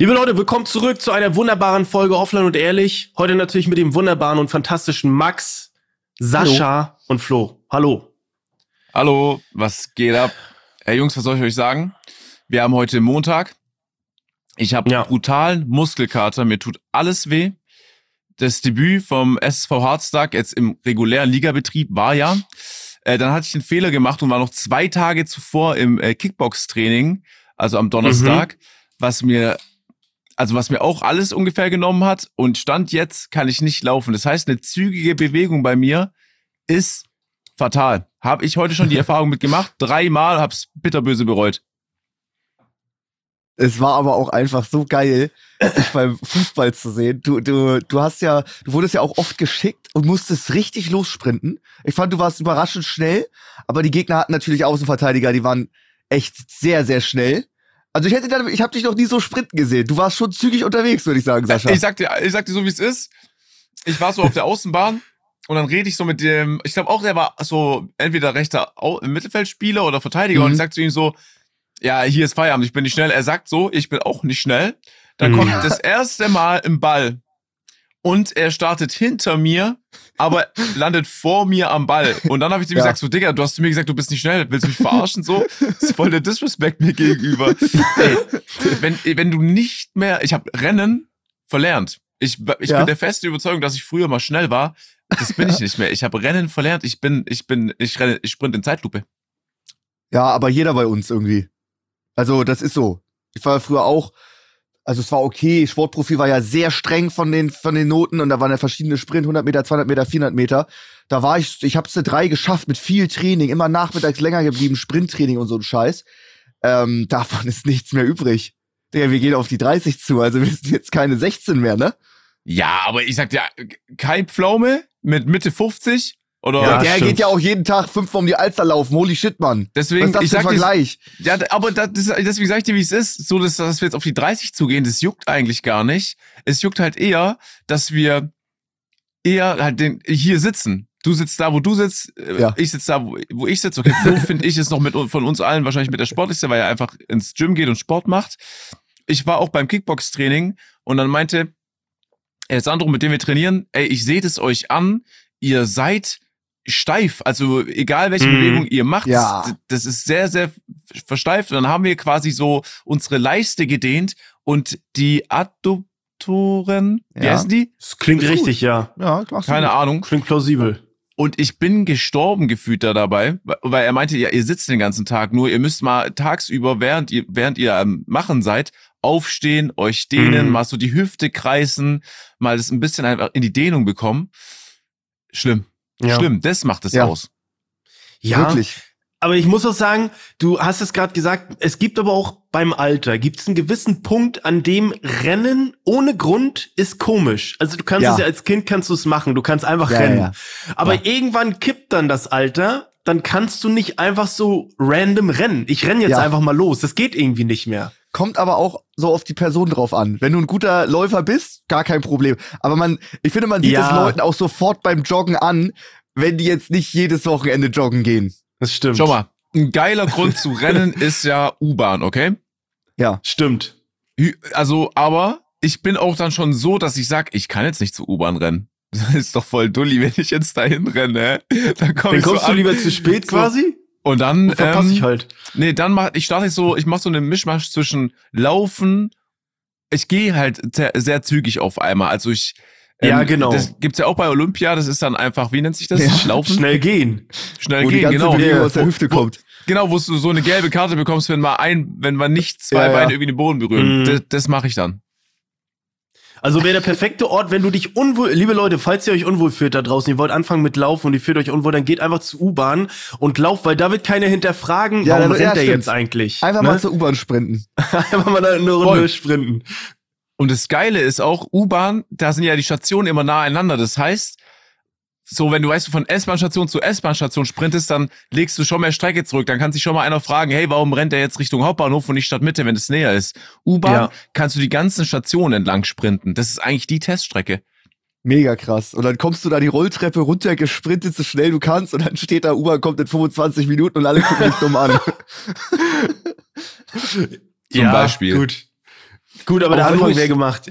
Liebe Leute, willkommen zurück zu einer wunderbaren Folge Offline und Ehrlich. Heute natürlich mit dem wunderbaren und fantastischen Max, Sascha Hallo. und Flo. Hallo. Hallo, was geht ab? Hey Jungs, was soll ich euch sagen? Wir haben heute Montag. Ich habe ja. brutalen Muskelkater, mir tut alles weh. Das Debüt vom SV Harztag jetzt im regulären Ligabetrieb war ja. Äh, dann hatte ich den Fehler gemacht und war noch zwei Tage zuvor im äh, Kickbox-Training, also am Donnerstag, mhm. was mir also was mir auch alles ungefähr genommen hat und Stand jetzt kann ich nicht laufen. Das heißt, eine zügige Bewegung bei mir ist fatal. Habe ich heute schon die Erfahrung mitgemacht. Dreimal habe es bitterböse bereut. Es war aber auch einfach so geil, dich beim Fußball zu sehen. Du, du, du hast ja, du wurdest ja auch oft geschickt und musstest richtig lossprinten. Ich fand, du warst überraschend schnell, aber die Gegner hatten natürlich Außenverteidiger, die waren echt sehr, sehr schnell. Also ich hätte dann, ich habe dich noch nie so sprinten gesehen. Du warst schon zügig unterwegs, würde ich sagen, Sascha. Ich sag dir, ich sag dir so wie es ist. Ich war so auf der Außenbahn und dann rede ich so mit dem, ich glaube auch, der war so entweder rechter Mittelfeldspieler oder Verteidiger mhm. und ich sag zu ihm so, ja, hier ist Feierabend, ich bin nicht schnell. Er sagt so, ich bin auch nicht schnell. Dann mhm. kommt das erste Mal im Ball und er startet hinter mir, aber landet vor mir am Ball. Und dann habe ich zu ihm ja. gesagt, so, Digga, du hast zu mir gesagt, du bist nicht schnell, willst du mich verarschen? So, das ist voll der Disrespect mir gegenüber. Ey, wenn, wenn du nicht mehr, ich habe Rennen verlernt. Ich, ich ja. bin der festen Überzeugung, dass ich früher mal schnell war. Das bin ich nicht mehr. Ich habe Rennen verlernt. Ich bin, ich bin, ich renne, ich sprint in Zeitlupe. Ja, aber jeder bei uns irgendwie. Also, das ist so. Ich war früher auch, also es war okay. Sportprofi war ja sehr streng von den, von den Noten und da waren ja verschiedene Sprint, 100 Meter, 200 Meter, 400 Meter. Da war ich, ich hab's eine drei geschafft mit viel Training, immer nachmittags länger geblieben, Sprinttraining und so ein Scheiß. Ähm, davon ist nichts mehr übrig. Digga, wir gehen auf die 30 zu, also wir sind jetzt keine 16 mehr, ne? Ja, aber ich sag dir, kein Pflaume mit Mitte 50 oder ja, der stimmt. geht ja auch jeden Tag fünfmal um die Alster laufen. Holy shit, Mann. Deswegen, Was ist das ich sag Vergleich? ja, aber das, deswegen sag ich dir, wie es ist. So, dass, dass wir jetzt auf die 30 zugehen, das juckt eigentlich gar nicht. Es juckt halt eher, dass wir eher halt den, hier sitzen. Du sitzt da, wo du sitzt, äh, ja. ich sitze da, wo, wo ich sitze. Okay, Flo finde ich ist noch mit von uns allen wahrscheinlich mit der sportlichste, weil er einfach ins Gym geht und Sport macht. Ich war auch beim Kickbox-Training und dann meinte Sandro, mit dem wir trainieren, ey, ich sehe es euch an, ihr seid steif. Also egal welche mm. Bewegung ihr macht, ja. das ist sehr, sehr versteift. Und dann haben wir quasi so unsere Leiste gedehnt und die Adduktoren, wie ja. heißen die? Das klingt das richtig, ja. Ja, Keine gut. Ahnung. Klingt plausibel. Und ich bin gestorben gefühlt da dabei, weil er meinte, ja, ihr sitzt den ganzen Tag nur, ihr müsst mal tagsüber, während ihr, während ihr am Machen seid, aufstehen, euch dehnen, mm. mal so die Hüfte kreisen, mal das ein bisschen einfach in die Dehnung bekommen. Schlimm. Ja. Schlimm, das macht es ja. aus. Ja, Wirklich. Aber ich muss auch sagen, du hast es gerade gesagt, es gibt aber auch beim Alter, gibt es einen gewissen Punkt, an dem Rennen ohne Grund ist komisch. Also du kannst ja. es ja als Kind kannst du es machen, du kannst einfach ja, rennen. Ja, aber irgendwann kippt dann das Alter, dann kannst du nicht einfach so random rennen. Ich renn jetzt einfach mal los. Das geht irgendwie nicht mehr. Kommt aber auch so auf die Person drauf an. Wenn du ein guter Läufer bist, gar kein Problem. Aber man, ich finde, man sieht es Leuten auch sofort beim Joggen an, wenn die jetzt nicht jedes Wochenende joggen gehen. Das stimmt. Schau mal, ein geiler Grund zu rennen ist ja U-Bahn, okay? Ja. Stimmt. Also, aber ich bin auch dann schon so, dass ich sag, ich kann jetzt nicht zur U-Bahn rennen. Das ist doch voll dulli, wenn ich jetzt dahin renne. Dann, komm dann kommst so du lieber zu spät quasi? Und dann und verpasse ähm, ich halt. Nee, dann mach ich starte so, ich mach so einen Mischmasch zwischen Laufen. Ich gehe halt sehr, sehr zügig auf einmal. Also ich ja, ähm, genau. Das gibt's ja auch bei Olympia, das ist dann einfach, wie nennt sich das? Ja, Laufen? Schnell gehen. Schnell Wo gehen, genau. Bewegung aus der Hüfte wo, kommt. Genau, wo du so eine gelbe Karte bekommst, wenn mal ein, wenn man nicht zwei ja, Beine irgendwie den Boden berühren. Mhm. Das, das mache ich dann. Also wäre der perfekte Ort, wenn du dich unwohl, liebe Leute, falls ihr euch unwohl fühlt da draußen, ihr wollt anfangen mit Laufen und ihr fühlt euch unwohl, dann geht einfach zur U-Bahn und lauft, weil da wird keiner hinterfragen, ja, warum rennt der jetzt eigentlich. Einfach ne? mal zur U-Bahn sprinten. einfach mal eine Runde sprinten. Und das Geile ist auch, U-Bahn, da sind ja die Stationen immer nah einander. Das heißt, so, wenn du weißt, du von S-Bahn-Station zu S-Bahn-Station sprintest, dann legst du schon mehr Strecke zurück. Dann kann sich schon mal einer fragen, hey, warum rennt der jetzt Richtung Hauptbahnhof und nicht Stadtmitte, wenn es näher ist? U-Bahn ja. kannst du die ganzen Stationen entlang sprinten. Das ist eigentlich die Teststrecke. Mega krass. Und dann kommst du da die Rolltreppe runter, gesprintet so schnell du kannst und dann steht da, U-Bahn kommt in 25 Minuten und alle gucken dich dumm an. Zum ja, Beispiel. Gut. Gut, aber, aber der Anfang wäre gemacht.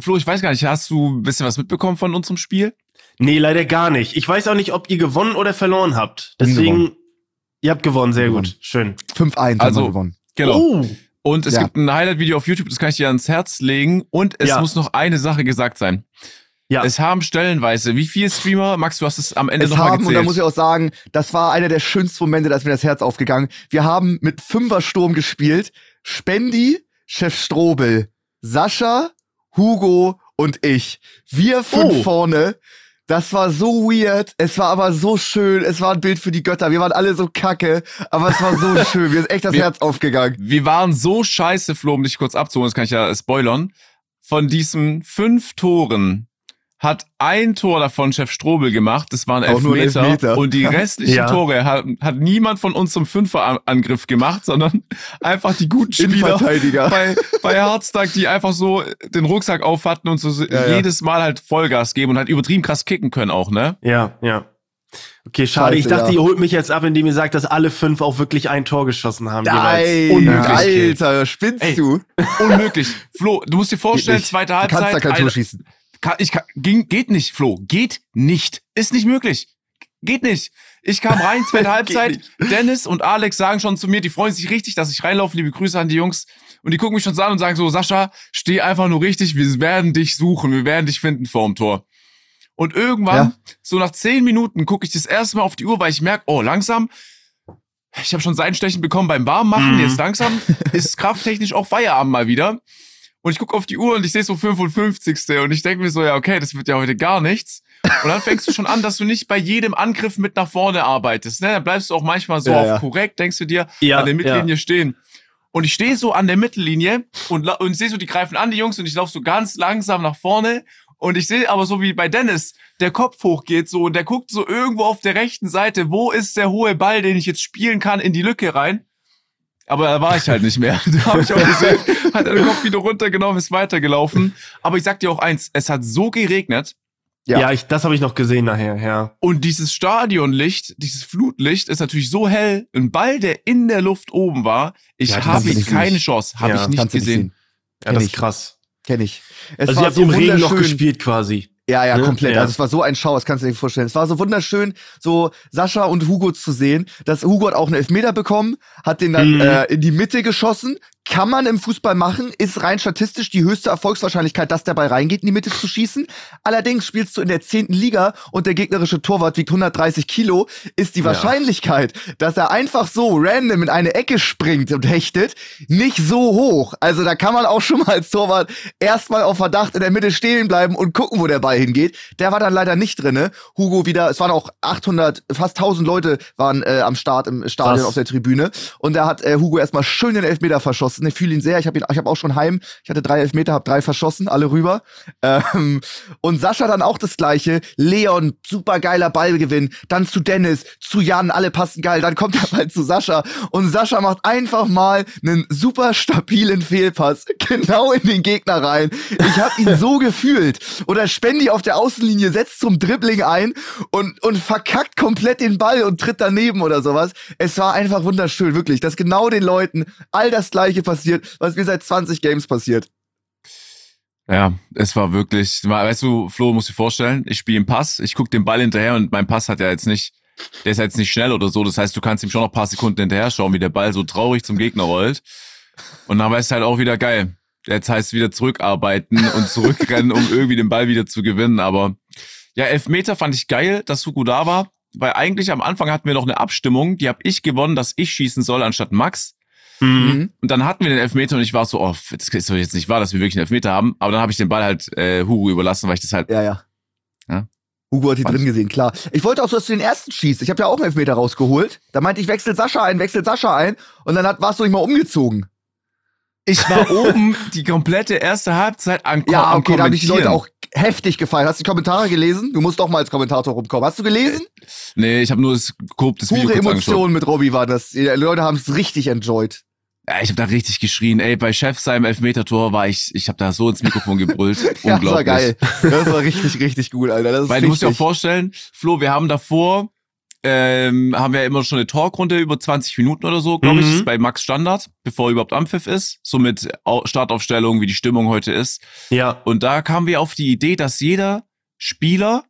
Flo, ich weiß gar nicht, hast du ein bisschen was mitbekommen von unserem Spiel? Nee, leider gar nicht. Ich weiß auch nicht, ob ihr gewonnen oder verloren habt. Deswegen, ihr habt gewonnen, sehr gewonnen. gut. Schön. 5-1 also, haben wir gewonnen. Genau. Oh. Und es ja. gibt ein Highlight-Video auf YouTube, das kann ich dir ans Herz legen. Und es ja. muss noch eine Sache gesagt sein. Ja. Es haben stellenweise, wie viele Streamer, Max, du hast es am Ende nochmal gezählt. Und da muss ich auch sagen, das war einer der schönsten Momente, da ist mir das Herz aufgegangen. Wir haben mit Fünfersturm gespielt. Spendi, Chef Strobel, Sascha, Hugo und ich. Wir fünf oh. vorne. Das war so weird. Es war aber so schön. Es war ein Bild für die Götter. Wir waren alle so kacke, aber es war so schön. Mir ist echt das wir, Herz aufgegangen. Wir waren so scheiße, Flo, um dich kurz abzuholen, das kann ich ja spoilern. Von diesen fünf Toren hat ein Tor davon Chef Strobel gemacht, das waren Elfmeter, Elfmeter. Und die restlichen ja. Tore hat, hat niemand von uns zum Fünferangriff gemacht, sondern einfach die guten Spieler bei, bei Herztag, die einfach so den Rucksack auf hatten und so ja, jedes Mal halt Vollgas geben und halt übertrieben krass kicken können auch, ne? Ja, ja. Okay, schade. Scheiße, ich dachte, ja. ihr holt mich jetzt ab, indem ihr sagt, dass alle fünf auch wirklich ein Tor geschossen haben. Nein, Unmöglich. Alter, spinnst Ey, du? Unmöglich. Flo, du musst dir vorstellen, zweite Halbzeit. Du kannst da kein Tor schießen. Kann, ich kann, ging, geht nicht, Flo. Geht nicht. Ist nicht möglich. Geht nicht. Ich kam rein, zweite Halbzeit. Dennis und Alex sagen schon zu mir, die freuen sich richtig, dass ich reinlaufe. Liebe Grüße an die Jungs. Und die gucken mich schon so an und sagen so, Sascha, steh einfach nur richtig. Wir werden dich suchen. Wir werden dich finden vorm Tor. Und irgendwann, ja. so nach zehn Minuten, gucke ich das erste Mal auf die Uhr, weil ich merke, oh, langsam, ich habe schon Seitenstechen bekommen beim Warmmachen. Mhm. Jetzt langsam ist krafttechnisch auch Feierabend mal wieder. Und ich gucke auf die Uhr und ich sehe so 55. Und ich denke mir so, ja, okay, das wird ja heute gar nichts. Und dann fängst du schon an, dass du nicht bei jedem Angriff mit nach vorne arbeitest. Ne? Dann bleibst du auch manchmal so ja, auf ja. korrekt, denkst du dir, ja, an der Mittellinie stehen. Und ich stehe so an der Mittellinie und, und sehe so, die greifen an, die Jungs, und ich laufe so ganz langsam nach vorne. Und ich sehe aber so wie bei Dennis, der Kopf hochgeht so und der guckt so irgendwo auf der rechten Seite, wo ist der hohe Ball, den ich jetzt spielen kann, in die Lücke rein. Aber da war ich halt nicht mehr. Da habe ich auch gesehen, hat er den Kopf wieder runtergenommen, ist weitergelaufen. Aber ich sag dir auch eins, es hat so geregnet. Ja, ja ich, das habe ich noch gesehen nachher, ja. Und dieses Stadionlicht, dieses Flutlicht ist natürlich so hell. Ein Ball, der in der Luft oben war, ich ja, habe keine Chance, habe ja, ich nicht gesehen. Ja, das ist krass. Kenn ich. Es also ihr habt so im Regen noch gespielt quasi. Ja, ja, ne? komplett. Ja. Also es war so ein Schau, das kannst du dir nicht vorstellen. Es war so wunderschön, so Sascha und Hugo zu sehen. Das Hugo hat auch einen Elfmeter bekommen, hat den dann mhm. äh, in die Mitte geschossen, kann man im Fußball machen, ist rein statistisch die höchste Erfolgswahrscheinlichkeit, dass der Ball reingeht, in die Mitte zu schießen. Allerdings spielst du in der zehnten Liga und der gegnerische Torwart wiegt 130 Kilo, ist die Wahrscheinlichkeit, ja. dass er einfach so random in eine Ecke springt und hechtet, nicht so hoch. Also da kann man auch schon mal als Torwart erstmal auf Verdacht in der Mitte stehen bleiben und gucken, wo der Ball hingeht. Der war dann leider nicht drinne. Hugo wieder, es waren auch 800, fast 1000 Leute waren äh, am Start im Stadion Was? auf der Tribüne und da hat äh, Hugo erstmal schön den Elfmeter verschossen verschossen. Ich fühle ihn sehr. Ich habe ihn, ich habe auch schon heim. Ich hatte drei Elfmeter, habe drei verschossen, alle rüber. Ähm, und Sascha dann auch das gleiche. Leon, super geiler Ballgewinn. Dann zu Dennis, zu Jan, alle passen geil. Dann kommt er mal zu Sascha und Sascha macht einfach mal einen super stabilen Fehlpass genau in den Gegner rein. Ich habe ihn so gefühlt. Oder Spendi auf der Außenlinie setzt zum Dribbling ein und und verkackt komplett den Ball und tritt daneben oder sowas. Es war einfach wunderschön, wirklich, dass genau den Leuten all das gleiche passiert, was mir seit 20 Games passiert. Ja, es war wirklich, weißt du, Flo, musst dir vorstellen, ich spiele einen Pass, ich gucke den Ball hinterher und mein Pass hat ja jetzt nicht, der ist jetzt nicht schnell oder so. Das heißt, du kannst ihm schon noch ein paar Sekunden hinterher schauen, wie der Ball so traurig zum Gegner rollt. Und dann war es halt auch wieder geil. Jetzt heißt es wieder zurückarbeiten und zurückrennen, um irgendwie den Ball wieder zu gewinnen. Aber ja, Elfmeter fand ich geil, dass Hugo da war, weil eigentlich am Anfang hatten wir noch eine Abstimmung, die habe ich gewonnen, dass ich schießen soll anstatt Max. Mhm. Und dann hatten wir den Elfmeter und ich war so, oh, das ist doch jetzt nicht wahr, dass wir wirklich einen Elfmeter haben. Aber dann habe ich den Ball halt äh, Hugo überlassen, weil ich das halt. Ja, ja. ja? Hugo hat die drin gesehen, klar. Ich wollte auch so, dass du den ersten schießt. Ich habe ja auch einen Elfmeter rausgeholt. Da meinte ich, wechsel Sascha ein, wechsel Sascha ein. Und dann hat, warst du nicht mal umgezogen. Ich war oben die komplette erste Halbzeit an Ja, okay, da habe ich die Leute auch heftig gefallen. Hast du die Kommentare gelesen? Du musst doch mal als Kommentator rumkommen. Hast du gelesen? Nee, ich habe nur das Korb des Pure Emotionen mit Robbie war das. Die Leute haben es richtig enjoyed. Ja, ich habe da richtig geschrien. Ey, bei Chef seinem Elfmeter-Tor war ich, ich habe da so ins Mikrofon gebrüllt. ja, Unglaublich. Das war geil. Das war richtig, richtig gut, Alter. Das Weil du musst dir auch vorstellen, Flo, wir haben davor, ähm, haben wir immer schon eine Talkrunde über 20 Minuten oder so, glaube mhm. ich, bei Max Standard, bevor überhaupt Ampfiff ist. So mit Startaufstellung, wie die Stimmung heute ist. Ja. Und da kamen wir auf die Idee, dass jeder Spieler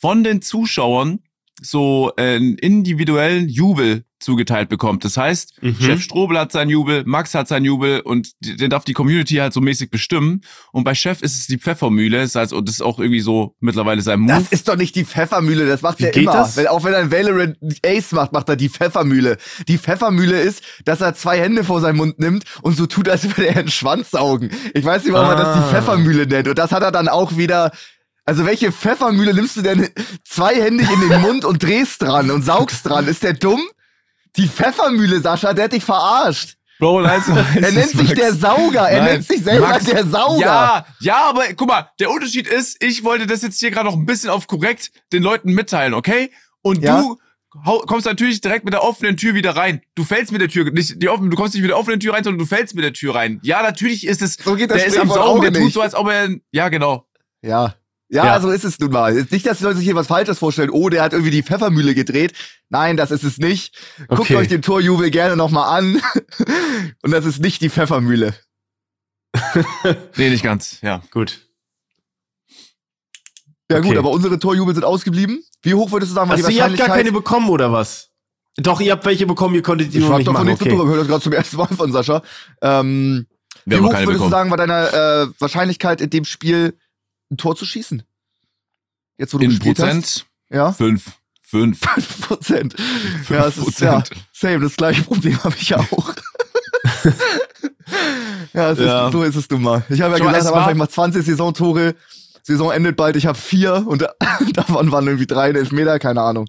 von den Zuschauern so einen individuellen Jubel zugeteilt bekommt. Das heißt, mhm. Chef Strobel hat seinen Jubel, Max hat seinen Jubel und den darf die Community halt so mäßig bestimmen. Und bei Chef ist es die Pfeffermühle. Das heißt, und das ist auch irgendwie so mittlerweile sein Move. Das ist doch nicht die Pfeffermühle, das macht Wie er immer. Das? Wenn, auch wenn er ein Valorant Ace macht, macht er die Pfeffermühle. Die Pfeffermühle ist, dass er zwei Hände vor seinen Mund nimmt und so tut, als würde er einen Schwanz saugen. Ich weiß nicht, warum ah. er das die ah. Pfeffermühle nennt. Und das hat er dann auch wieder also welche Pfeffermühle nimmst du denn zweihändig in den Mund und drehst dran und saugst dran? Ist der dumm? Die Pfeffermühle, Sascha, der hat dich verarscht. Bro, weißt du, er nennt sich Max. der Sauger. Er Nein. nennt sich selber Max, der Sauger. Ja, ja, aber guck mal, der Unterschied ist, ich wollte das jetzt hier gerade noch ein bisschen auf korrekt den Leuten mitteilen, okay? Und ja? du kommst natürlich direkt mit der offenen Tür wieder rein. Du fällst mit der Tür, nicht die offen, du kommst nicht mit der offenen Tür rein, sondern du fällst mit der Tür rein. Ja, natürlich ist es. So geht das der ist am Saugen, der tut so, als ob er. Ja, genau. Ja, ja, ja, so ist es nun mal. Nicht, dass die Leute sich hier was Falsches vorstellen. Oh, der hat irgendwie die Pfeffermühle gedreht. Nein, das ist es nicht. Guckt okay. euch den Torjubel gerne nochmal an. Und das ist nicht die Pfeffermühle. nee, nicht ganz. Ja, gut. Ja okay. gut, aber unsere Torjubel sind ausgeblieben. Wie hoch würdest du sagen, war also die Wahrscheinlichkeit? ihr habt gar keine bekommen, oder was? Doch, ihr habt welche bekommen, ihr konntet die ich nur nicht machen. Okay. Drüber, ich höre das gerade zum ersten Mal von Sascha. Ähm, wie hoch würdest bekommen. du sagen, war deine äh, Wahrscheinlichkeit in dem Spiel ein Tor zu schießen. Jetzt, wo du In Prozent? Hast. Ja. Fünf. Fünf. Fünf Prozent. Ja, es ist, ja, same, das gleiche Problem habe ich auch. ja, es ja. Ist, so ist es nun mal. Ich habe ja Schau, gesagt, am Anfang mal 20 Saisontore. Saison endet bald, ich habe vier und davon waren irgendwie drei Elfmeter, keine Ahnung.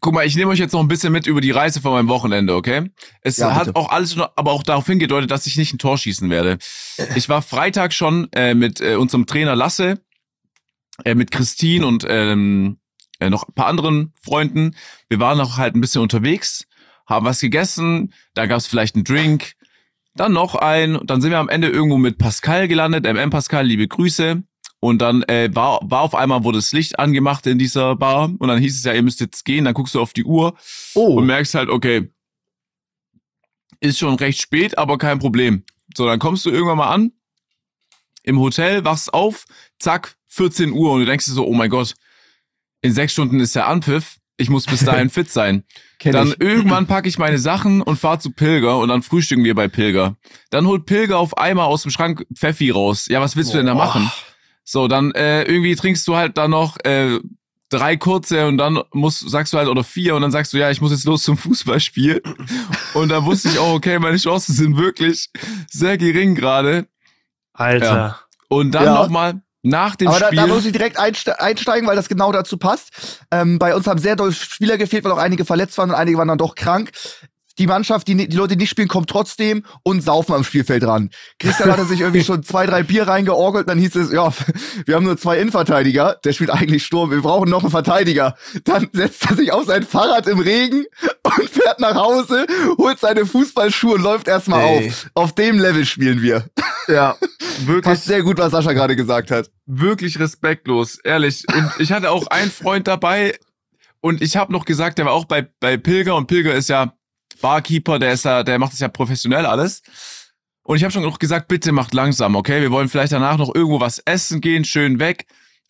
Guck mal, ich nehme euch jetzt noch ein bisschen mit über die Reise von meinem Wochenende, okay? Es ja, hat auch alles, aber auch darauf hingedeutet, dass ich nicht ein Tor schießen werde. Ich war Freitag schon äh, mit äh, unserem Trainer Lasse, äh, mit Christine und ähm, äh, noch ein paar anderen Freunden. Wir waren noch halt ein bisschen unterwegs, haben was gegessen, da gab es vielleicht einen Drink, dann noch ein, dann sind wir am Ende irgendwo mit Pascal gelandet, MM Pascal, liebe Grüße. Und dann äh, war, war auf einmal wurde das Licht angemacht in dieser Bar und dann hieß es ja, ihr müsst jetzt gehen. Dann guckst du auf die Uhr oh. und merkst halt, okay, ist schon recht spät, aber kein Problem. So, dann kommst du irgendwann mal an im Hotel, wachst auf, zack, 14 Uhr und du denkst dir so, oh mein Gott, in sechs Stunden ist der Anpfiff. Ich muss bis dahin fit sein. dann ich. irgendwann packe ich meine Sachen und fahr zu Pilger und dann frühstücken wir bei Pilger. Dann holt Pilger auf einmal aus dem Schrank Pfeffi raus. Ja, was willst du denn da machen? So, dann äh, irgendwie trinkst du halt da noch äh, drei kurze und dann musst, sagst du halt, oder vier und dann sagst du, ja, ich muss jetzt los zum Fußballspiel. Und da wusste ich, oh, okay, meine Chancen sind wirklich sehr gering gerade. Alter. Ja. Und dann ja. nochmal nach dem Aber Spiel. Da, da muss ich direkt einsteigen, weil das genau dazu passt. Ähm, bei uns haben sehr doll Spieler gefehlt, weil auch einige verletzt waren und einige waren dann doch krank die Mannschaft, die, die Leute, die nicht spielen, kommt trotzdem und saufen am Spielfeld ran. Christian hatte sich irgendwie schon zwei, drei Bier reingeorgelt, dann hieß es, ja, wir haben nur zwei Innenverteidiger, der spielt eigentlich Sturm, wir brauchen noch einen Verteidiger. Dann setzt er sich auf sein Fahrrad im Regen und fährt nach Hause, holt seine Fußballschuhe und läuft erstmal auf. Auf dem Level spielen wir. Ja, wirklich. Passt sehr gut, was Sascha gerade gesagt hat. Wirklich respektlos, ehrlich. Und ich hatte auch einen Freund dabei, und ich habe noch gesagt, der war auch bei, bei Pilger und Pilger ist ja Barkeeper, der ist ja, der macht das ja professionell alles. Und ich habe schon noch gesagt, bitte macht langsam, okay? Wir wollen vielleicht danach noch irgendwo was essen gehen, schön weg.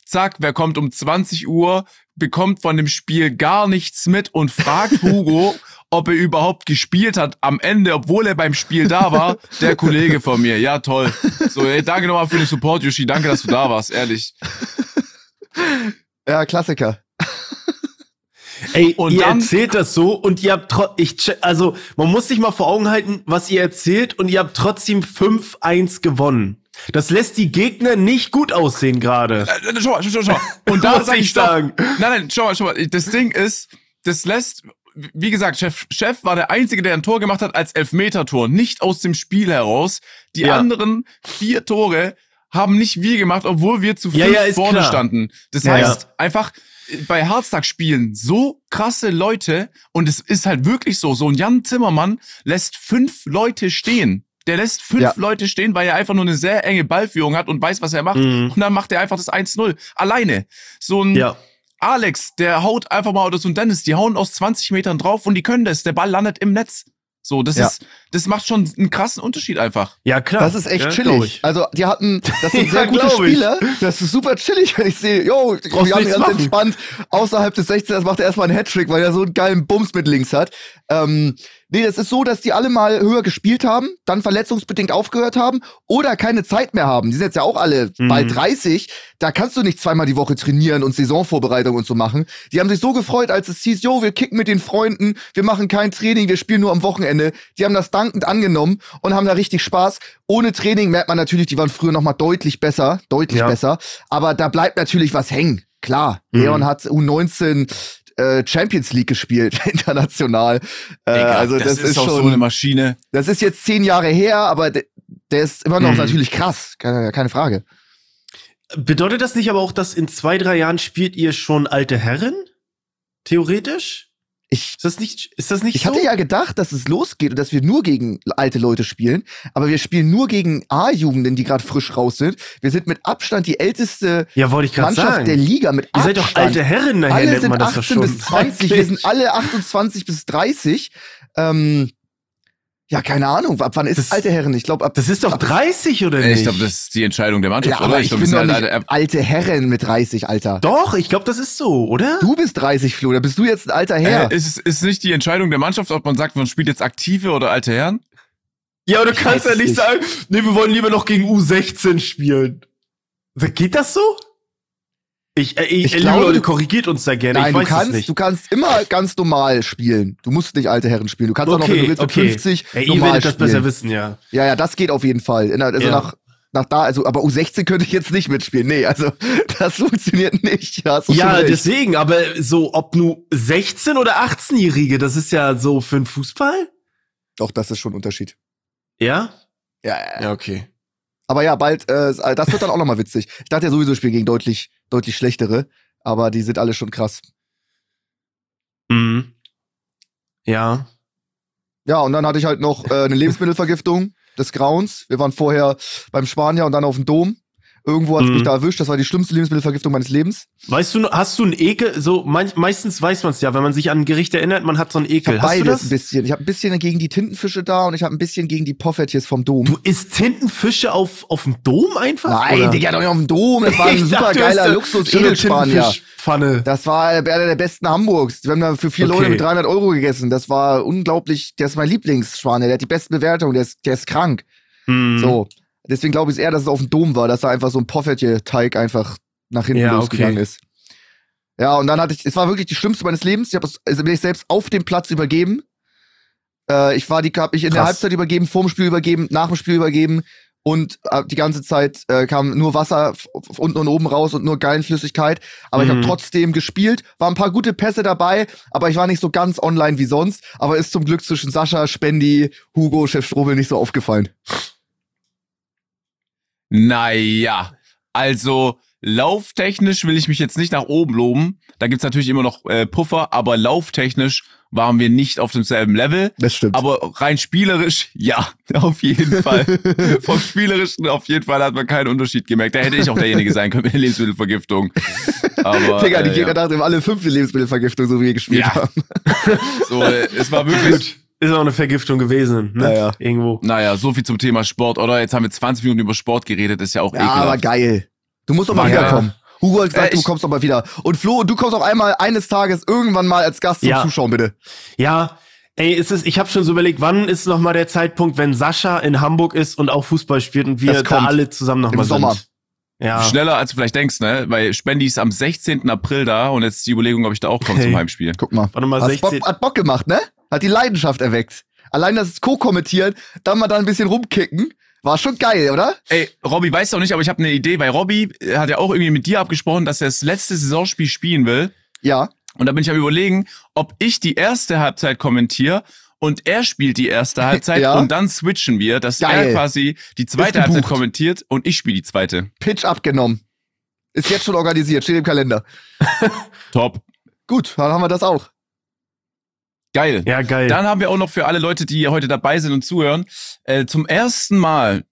Zack, wer kommt um 20 Uhr, bekommt von dem Spiel gar nichts mit und fragt Hugo, ob er überhaupt gespielt hat am Ende, obwohl er beim Spiel da war. Der Kollege von mir. Ja, toll. So, ey, danke nochmal für den Support, Yoshi. Danke, dass du da warst, ehrlich. Ja, Klassiker. Ey, und ihr dann, erzählt das so und ihr habt ich also man muss sich mal vor Augen halten, was ihr erzählt und ihr habt trotzdem 5-1 gewonnen. Das lässt die Gegner nicht gut aussehen gerade. Äh, äh, schau mal, schau, schau, schau. Und da sag ich sagen. Nein, nein, schau mal, schau mal. Das Ding ist, das lässt, wie gesagt, Chef, Chef war der Einzige, der ein Tor gemacht hat als Elfmeter-Tor, nicht aus dem Spiel heraus. Die ja. anderen vier Tore haben nicht wir gemacht, obwohl wir zu fünf ja, ja, vorne klar. standen. Das heißt, einfach bei Herztag-Spielen so krasse Leute und es ist halt wirklich so, so ein Jan Zimmermann lässt fünf Leute stehen. Der lässt fünf ja. Leute stehen, weil er einfach nur eine sehr enge Ballführung hat und weiß, was er macht. Mhm. Und dann macht er einfach das 1-0. Alleine. So ein ja. Alex, der haut einfach mal, oder so ein Dennis, die hauen aus 20 Metern drauf und die können das. Der Ball landet im Netz. So, das ja. ist, das macht schon einen krassen Unterschied einfach. Ja, klar. Das ist echt ja, chillig. Also, die hatten, das sind sehr ja, gute Spieler. Das ist super chillig, wenn ich sehe, yo, Jan ganz machen. entspannt, außerhalb des 16 macht er erstmal einen Hattrick, weil er so einen geilen Bums mit links hat. Ähm, Nee, das ist so, dass die alle mal höher gespielt haben, dann verletzungsbedingt aufgehört haben oder keine Zeit mehr haben. Die sind jetzt ja auch alle mhm. bald 30. Da kannst du nicht zweimal die Woche trainieren und Saisonvorbereitung und so machen. Die haben sich so gefreut, als es hieß, jo, wir kicken mit den Freunden, wir machen kein Training, wir spielen nur am Wochenende. Die haben das dankend angenommen und haben da richtig Spaß. Ohne Training merkt man natürlich, die waren früher noch mal deutlich besser, deutlich ja. besser. Aber da bleibt natürlich was hängen. Klar, mhm. Leon hat U19 äh, Champions League gespielt, international. Äh, also das, das ist, ist schon so eine Maschine. Das ist jetzt zehn Jahre her, aber der, der ist immer noch mhm. natürlich krass, keine, keine Frage. Bedeutet das nicht aber auch, dass in zwei, drei Jahren spielt ihr schon alte Herren? Theoretisch? Ich, ist das nicht, ist das nicht ich so? hatte ja gedacht, dass es losgeht und dass wir nur gegen alte Leute spielen, aber wir spielen nur gegen A-Jugenden, die gerade frisch raus sind. Wir sind mit Abstand die älteste ja, Mannschaft sagen. der Liga mit Ihr seid doch alte Herren nachher, alle nennt man das 18 schon. bis 20, wir sind alle 28 bis 30. Ähm, ja, keine Ahnung. Ab wann ist das, alte Herren? Ich glaube, ab. Das ist doch 30 oder nicht? Ich glaube, das ist die Entscheidung der Mannschaft, ja, oder? Ich, ich bin doch nicht alte, alte Herren mit 30, Alter. Doch, ich glaube, das ist so, oder? Du bist 30, Flo. Da bist du jetzt ein alter Herr. Äh, ist, ist nicht die Entscheidung der Mannschaft, ob man sagt, man spielt jetzt aktive oder alte Herren? Ja, aber du ich kannst ja nicht, nicht sagen, nee, wir wollen lieber noch gegen U16 spielen. Geht das so? Ich, äh, ich, ich glaube, Leute, korrigiert uns da gerne. Nein, du kannst, du kannst immer ganz normal spielen. Du musst nicht alte Herren spielen. Du kannst okay, auch noch, wenn du willst, okay. mit 50 ja, normal das spielen. besser wissen, ja. Ja, ja, das geht auf jeden Fall. Also ja. nach, nach da, also, aber U16 könnte ich jetzt nicht mitspielen. Nee, also, das funktioniert nicht. Ja, deswegen, aber so, ob nur 16 oder 18-Jährige, das ist ja so für den Fußball? Doch, das ist schon ein Unterschied. Ja? Ja, ja, ja. okay. Aber ja, bald, äh, das wird dann auch nochmal witzig. Ich dachte ja sowieso, ich spiele gegen deutlich, deutlich schlechtere, aber die sind alle schon krass. Mhm. Ja. Ja, und dann hatte ich halt noch äh, eine Lebensmittelvergiftung des Grauens. Wir waren vorher beim Spanier und dann auf dem Dom. Irgendwo hat es mhm. mich da erwischt. Das war die schlimmste Lebensmittelvergiftung meines Lebens. Weißt du, hast du einen Ekel? So me meistens weiß man es ja, wenn man sich an ein Gericht erinnert, man hat so einen Ekel. Ich hab beides ein bisschen. Ich habe ein bisschen gegen die Tintenfische da und ich habe ein bisschen gegen die Poffertjes vom Dom. Du isst Tintenfische auf auf dem Dom einfach? Nein, oder? Digga, doch nicht auf dem Dom. Das war ein super geiler Luxus Edelspanier. Pfanne. Das war einer der besten Hamburgs. Wir haben da für vier okay. Leute mit 300 Euro gegessen. Das war unglaublich. Der ist mein Lieblingsschwaner. Der hat die besten Bewertungen. Der ist, der ist krank. Hm. So. Deswegen glaube ich eher, dass es auf dem Dom war, dass da einfach so ein Poffertje-Teig einfach nach hinten ja, losgegangen okay. ist. Ja, und dann hatte ich, es war wirklich die schlimmste meines Lebens. Ich habe also mir selbst auf dem Platz übergeben. Äh, ich war die, hab ich in Krass. der Halbzeit übergeben, vorm Spiel übergeben, nach dem Spiel übergeben und äh, die ganze Zeit äh, kam nur Wasser unten und oben raus und nur Gallenflüssigkeit. Aber mhm. ich habe trotzdem gespielt, war ein paar gute Pässe dabei, aber ich war nicht so ganz online wie sonst. Aber ist zum Glück zwischen Sascha, Spendi, Hugo, Chef Strobel nicht so aufgefallen. Naja, also lauftechnisch will ich mich jetzt nicht nach oben loben. Da gibt's natürlich immer noch äh, Puffer, aber lauftechnisch waren wir nicht auf demselben Level. Das stimmt. Aber rein spielerisch, ja, auf jeden Fall. Vom Spielerischen auf jeden Fall hat man keinen Unterschied gemerkt. Da hätte ich auch derjenige sein können mit der Lebensmittelvergiftung. Aber, Digga, die äh, Gegner ja. dachten alle fünfte Lebensmittelvergiftung, so wie wir gespielt ja. haben. so, äh, es war wirklich ist auch eine Vergiftung gewesen, ne? Naja. Irgendwo. Naja, so viel zum Thema Sport, oder? Jetzt haben wir 20 Minuten über Sport geredet, ist ja auch ja, ekelhaft. aber geil. Du musst doch mal wiederkommen. Hugo hat gesagt, äh, du kommst doch mal wieder. Und Flo, du kommst auch einmal eines Tages irgendwann mal als Gast zum ja. Zuschauen, bitte. Ja, Ey, ist es, ich habe schon so überlegt, wann ist noch mal der Zeitpunkt, wenn Sascha in Hamburg ist und auch Fußball spielt und wir da alle zusammen noch Im mal Sommer. sind. Ja. Schneller als du vielleicht denkst, ne? Weil Spendi ist am 16. April da und jetzt die Überlegung, ob ich da auch komme Okay. zum Heimspiel. Guck mal. Warte mal, Hat 16. Bock, hat Bock gemacht, ne? Hat die Leidenschaft erweckt. Allein das Co-Kommentieren, dann mal da ein bisschen rumkicken, war schon geil, oder? Ey, Robby weiß doch nicht, aber ich habe eine Idee, weil Robby äh, hat ja auch irgendwie mit dir abgesprochen, dass er das letzte Saisonspiel spielen will. Ja. Und da bin ich am überlegen, ob ich die erste Halbzeit kommentiere und er spielt die erste Halbzeit Ja. und dann switchen wir, dass Geil. er quasi die zweite. Halbzeit kommentiert und ich spiele die zweite. Pitch abgenommen. Ist jetzt schon organisiert, steht im Kalender. Top. Gut, dann haben wir das auch. Geil. Ja, geil. Dann haben wir auch noch für alle Leute, die heute dabei sind und zuhören, äh, zum ersten Mal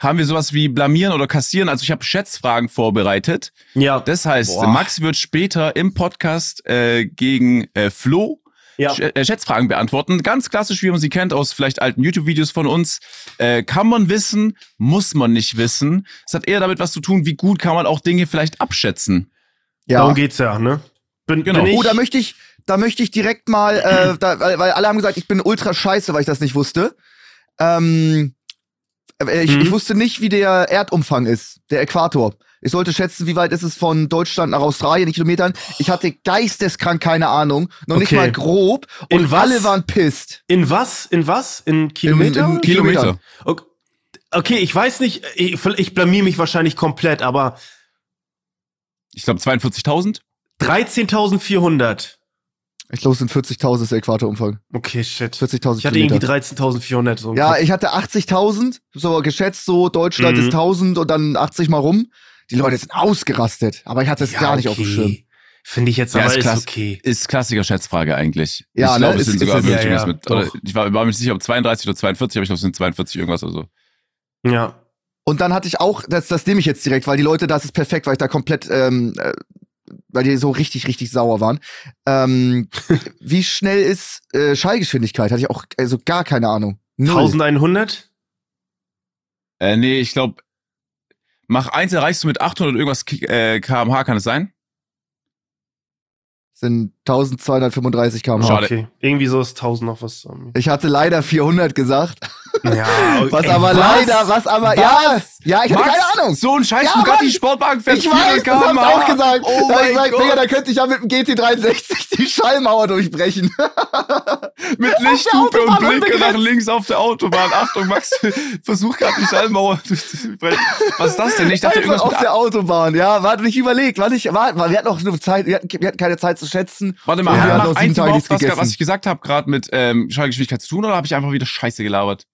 haben wir sowas wie blamieren oder kassieren. Also ich habe Schätzfragen vorbereitet. ja. Das heißt, Boah. Max wird später im Podcast äh, gegen äh, Flo ja. Sch- äh, Schätzfragen beantworten. Ganz klassisch, wie man sie kennt aus vielleicht alten YouTube-Videos von uns. Äh, kann man wissen, muss man nicht wissen. Es hat eher damit was zu tun, wie gut kann man auch Dinge vielleicht abschätzen. Ja. Darum geht's ja, ne? Bin, Genau. bin ich, Oh, da möchte ich, da möchte ich direkt mal, äh, da, weil, weil alle haben gesagt, ich bin ultra scheiße, weil ich das nicht wusste. Ähm, äh, ich, Mhm. ich wusste nicht, wie der Erdumfang ist, der Äquator. Ich sollte schätzen, wie weit ist es von Deutschland nach Australien in Kilometern. Ich hatte geisteskrank keine Ahnung, noch nicht Okay. mal grob. Und In was? alle waren pisst. in was? In was? In Kilometer? in Kilometer. Okay. Okay, ich weiß nicht, ich, ich blamier mich wahrscheinlich komplett, aber Ich glaube 42.000. 13.400. Ich glaube, es sind 40.000 ist der Äquatorumfang. Okay, shit. 40.000 Ich hatte irgendwie Kilometer. 13.400. So Ja, Kopf. ich hatte 80.000, so geschätzt, so Deutschland Mhm. ist 1000 und dann 80 mal rum. Die Leute sind ausgerastet, aber ich hatte es Ja, gar nicht auf dem okay. Schirm. Finde ich jetzt Ja, aber ist ist, klasse. okay. Ist Klassiker Schätzfrage eigentlich. Ja, ich ne? glaube, es Ist- sind ist sogar es- wirklich ja, mit. Oder ich war, war mir nicht sicher, ob 32 oder 42, aber ich glaube, es sind 42 irgendwas oder so. Ja. Und dann hatte ich auch, das, das nehme ich jetzt direkt, weil die Leute, das ist perfekt, weil ich da komplett, ähm, äh, weil die so richtig, richtig sauer waren. Ähm, wie schnell ist äh, Schallgeschwindigkeit? Hatte ich auch also gar keine Ahnung. Null. 1100? Äh, nee, ich glaube, mach eins erreichst du mit 800 irgendwas äh, kmh, kann es sein? sind 1235 km/h. Schade. Okay. Irgendwie so ist 1000 noch was. Ich hatte leider 400 gesagt. Ja, Was ey, aber leider, was aber, ja, ja, ich hatte Max, keine Ahnung. So ein scheiß Ja, Bugatti. Sportwagen fährt Ich weiß, 400 das hab ich auch gesagt. Oh da ich mein gesagt, Gott. Digga, da könnte ich ja mit dem GT63 die Schallmauer durchbrechen. Mit Lichthupe und Blinker nach links auf der Autobahn. Achtung, Max, versuch gerade die Schallmauer durchzubrechen. Was ist das denn? Ich dachte Einfach irgendwas auf der Autobahn, ja, warte, nicht überlegt, warte, ich, warte, wir hatten noch nur Zeit, wir hatten, wir hatten keine Zeit zu schätzen. Warte mal, wir hat eins Tage überhaupt nichts was, gegessen. was ich gesagt habe, gerade mit ähm, Schallgeschwindigkeit zu tun, oder habe ich einfach wieder Scheiße gelabert?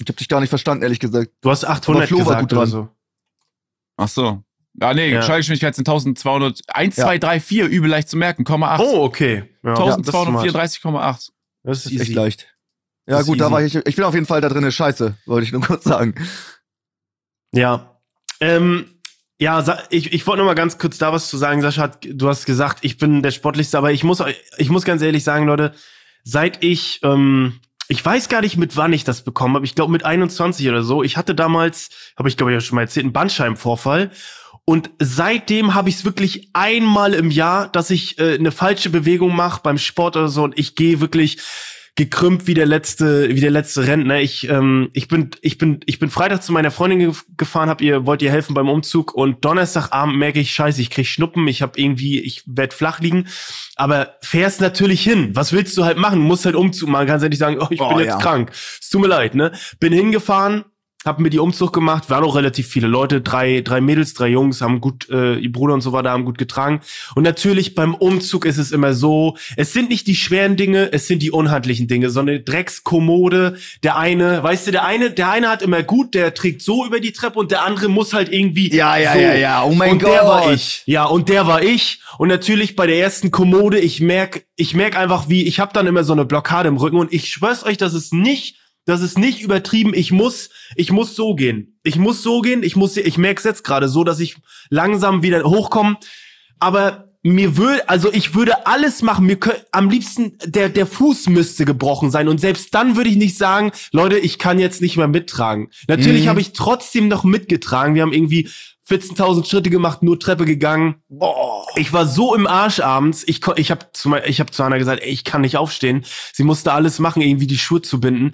Ich hab dich gar nicht verstanden, ehrlich gesagt. Du hast 800 Flo war gesagt gut oder dran. so. Ach so. Ja, nee, Ja. Schallgeschwindigkeit sind 1200, 1, Ja. 2, 3, 4, übel leicht zu merken, Komma 8. Oh, okay. Ja, das ist smart. 1234,8. Das ist Das ist echt easy. leicht. Ja, Das gut, da easy. war ich, ich bin auf jeden Fall da drin scheiße, wollte ich nur kurz sagen. Ja. Ähm, ja, ich, ich wollte noch mal ganz kurz da was zu sagen. Sascha, hat, du hast gesagt, ich bin der Sportlichste, aber ich muss, ich muss ganz ehrlich sagen, Leute, seit ich, ähm, ich weiß gar nicht, mit wann ich das bekommen habe. Ich glaube mit 21 oder so. Ich hatte damals, habe ich glaube ich ja schon mal erzählt, einen Bandscheibenvorfall. Und seitdem habe ich es wirklich einmal im Jahr, dass ich äh, eine falsche Bewegung mache beim Sport oder so und ich gehe wirklich gekrümmt wie der letzte wie der letzte Rentner. Ich ähm, ich bin ich bin ich bin Freitag zu meiner Freundin ge gefahren, hab ihr wollt ihr helfen beim Umzug und Donnerstagabend merke ich Scheiße, ich krieg Schnuppen, ich habe irgendwie ich werd flach liegen, aber fährst natürlich hin. Was willst du halt machen? Du musst halt Umzug machen, kannst ja nicht sagen, oh, ich Oh, bin jetzt ja. krank. Es tut mir leid, ne? Bin hingefahren, hab mir die Umzug gemacht, waren auch relativ viele Leute, drei, drei Mädels, drei Jungs, haben gut, äh, ihr Bruder und so weiter haben gut getragen. Und natürlich beim Umzug ist es immer so, es sind nicht die schweren Dinge, es sind die unhandlichen Dinge, so eine Dreckskommode, der eine, weißt du, der eine, der eine hat immer gut, der trägt so über die Treppe und der andere muss halt irgendwie Ja, ja, so. ja, ja, oh mein und der war Gott. ich. Ja, und der war ich. Und natürlich bei der ersten Kommode, ich merk, ich merk einfach, wie, ich habe dann immer so eine Blockade im Rücken und ich schwör's euch, das ist nicht, das ist nicht übertrieben. Ich muss, ich muss so gehen. Ich muss so gehen. Ich muss, ich merk's jetzt gerade so, dass ich langsam wieder hochkomme. Aber mir würde, also ich würde alles machen. Mir könnt, am liebsten der der Fuß müsste gebrochen sein und selbst dann würde ich nicht sagen, Leute, ich kann jetzt nicht mehr mittragen. Natürlich Mhm. habe ich trotzdem noch mitgetragen. Wir haben irgendwie 14.000 Schritte gemacht, nur Treppe gegangen. Boah. Ich war so im Arsch abends. Ich, ich habe zu, ich hab zu Anna gesagt, ey, ich kann nicht aufstehen. Sie musste alles machen, irgendwie die Schuhe zu binden.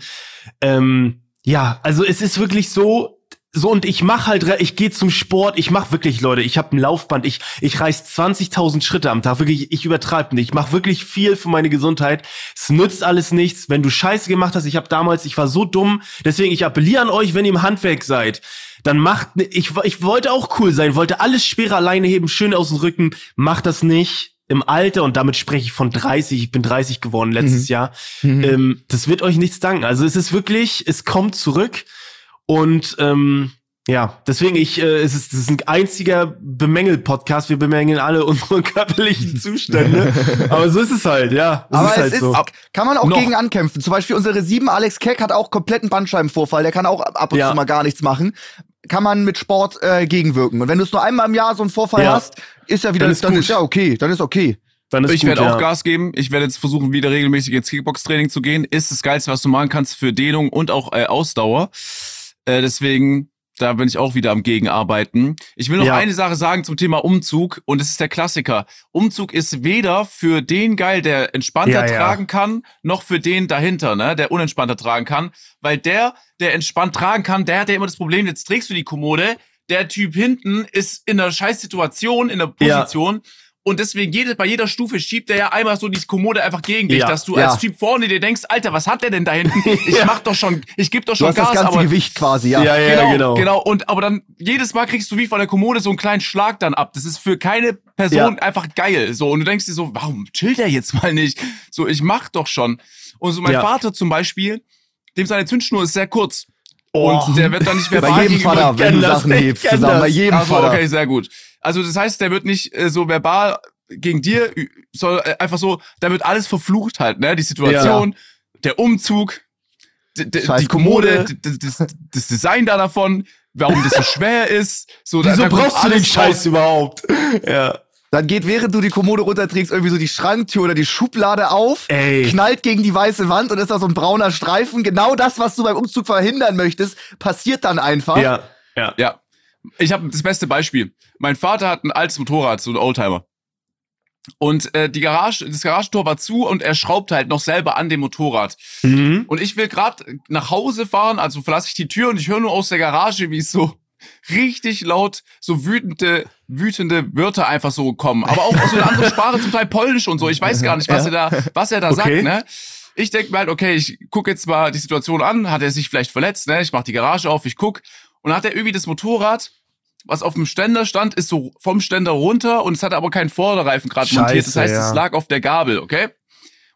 Ähm, ja, also es ist wirklich so, so und ich mach halt, ich gehe zum Sport, ich mach wirklich, Leute, ich habe ein Laufband, ich ich reiß 20.000 Schritte am Tag, wirklich, ich übertreibe nicht, ich mach wirklich viel für meine Gesundheit. Es nützt alles nichts, wenn du Scheiße gemacht hast. Ich habe damals, ich war so dumm, deswegen ich appelliere an euch, wenn ihr im Handwerk seid, dann macht, ich ich wollte auch cool sein, wollte alles schwer alleine heben, schön aus dem Rücken, macht das nicht im Alter, und damit spreche ich von 30, ich bin 30 geworden letztes mhm. Jahr, mhm. Ähm, das wird euch nichts danken. Also es ist wirklich, es kommt zurück und ähm, ja, deswegen ich, äh, es ist, das ist ein einziger Bemängel-Podcast. Wir bemängeln alle unsere körperlichen Zustände. Aber so ist es halt, ja. Aber ist es halt ist, so. kann man auch Noch. gegen ankämpfen. Zum Beispiel unsere sieben Alex Keck hat auch kompletten Bandscheibenvorfall. Der kann auch ab und ja. zu mal gar nichts machen. Kann man mit Sport äh, gegenwirken. Und wenn du es nur einmal im Jahr so einen Vorfall ja. hast, ist ja wieder, dann ist, dann ist ja okay. Dann ist okay. Dann ist ich werde ja. auch Gas geben. Ich werde jetzt versuchen, wieder regelmäßig ins Kickbox-Training zu gehen. Ist das Geilste, was du machen kannst für Dehnung und auch äh, Ausdauer. Äh, deswegen, da bin ich auch wieder am Gegenarbeiten. Ich will noch ja. eine Sache sagen zum Thema Umzug und es ist der Klassiker. Umzug ist weder für den geil, der entspannter ja, tragen kann, noch für den dahinter, ne, der unentspannter tragen kann, weil der, der entspannt tragen kann, der hat ja immer das Problem, jetzt trägst du die Kommode, der Typ hinten ist in einer Scheißsituation, in einer Position, ja. Und deswegen jede, bei jeder Stufe schiebt er ja einmal so die Kommode einfach gegen dich, ja, dass du ja. als Typ vorne dir denkst, Alter, was hat der denn da hinten? Ich ja. mach doch schon, ich geb doch schon du hast Gas. Das ganze aber, Gewicht quasi, ja. Ja, ja, genau, genau. Genau. Und aber dann jedes Mal kriegst du wie von der Kommode so einen kleinen Schlag dann ab. Das ist für keine Person einfach geil. So und du denkst dir so, warum chillt er jetzt mal nicht? So, ich mach doch schon. Und so mein Vater zum Beispiel, dem seine Zündschnur ist sehr kurz. Oh. Und der wird dann nicht mehr Bei jedem Vater, wenn du Sachen hebst, zusammen. Bei jedem also, Vater. Okay, sehr gut. Also das heißt, der wird nicht äh, so verbal gegen dir, soll äh, einfach so, da wird alles verflucht halt, ne? Die Situation, ja. der Umzug, die Kommode, das, das Design da davon, warum das so schwer ist. So, Wieso da, da brauchst du den Scheiß überhaupt? Ja. Dann geht, während du die Kommode runterträgst, irgendwie so die Schranktür oder die Schublade auf, Ey. knallt gegen die weiße Wand und ist da so ein brauner Streifen. Genau das, was du beim Umzug verhindern möchtest, passiert dann einfach. Ja, ja. Ja. Ich habe das beste Beispiel. Mein Vater hat ein altes Motorrad, so ein Oldtimer. Und äh, die Garage, das Garagentor war zu und er schraubt halt noch selber an dem Motorrad. Mhm. Und ich will gerade nach Hause fahren, also verlasse ich die Tür und ich höre nur aus der Garage, wie es so richtig laut, so wütende, wütende Wörter einfach so kommen. Aber auch aus so einer anderen Sprache, zum Teil Polnisch und so. Ich weiß gar nicht, was ja. er da, was er da okay. sagt, ne? Ich denke mir halt, okay, ich gucke jetzt mal die Situation an. Hat er sich vielleicht verletzt, ne? Ich mach die Garage auf, ich guck. Und dann hat er irgendwie das Motorrad was auf dem Ständer stand, ist so vom Ständer runter und es hatte aber keinen Vorderreifen gerade montiert. Das heißt, ja. es lag auf der Gabel, okay?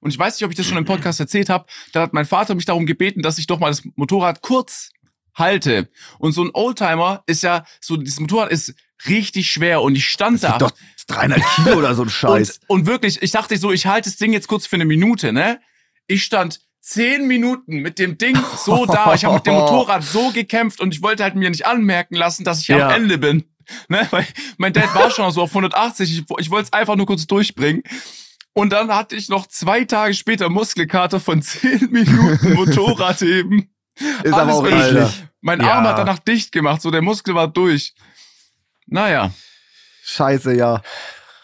Und ich weiß nicht, ob ich das schon im Podcast erzählt habe. Da hat mein Vater mich darum gebeten, dass ich doch mal das Motorrad kurz halte. Und so ein Oldtimer ist ja, so dieses Motorrad ist richtig schwer und ich stand das da. Doch 300 Kilo oder so ein Scheiß. Und, und wirklich, ich dachte so, ich halte das Ding jetzt kurz für eine Minute, ne? Ich stand zehn Minuten mit dem Ding so da. Ich habe mit dem Motorrad so gekämpft und ich wollte halt mir nicht anmerken lassen, dass ich ja. am Ende bin. Ne? Weil mein Dad war schon so auf 180. Ich, ich wollte es einfach nur kurz durchbringen. Und dann hatte ich noch zwei Tage später Muskelkater von zehn Minuten Motorradheben. Ist Alles aber auch eklig. Mein ja. Arm hat danach dicht gemacht, so der Muskel war durch. Naja. Scheiße, ja.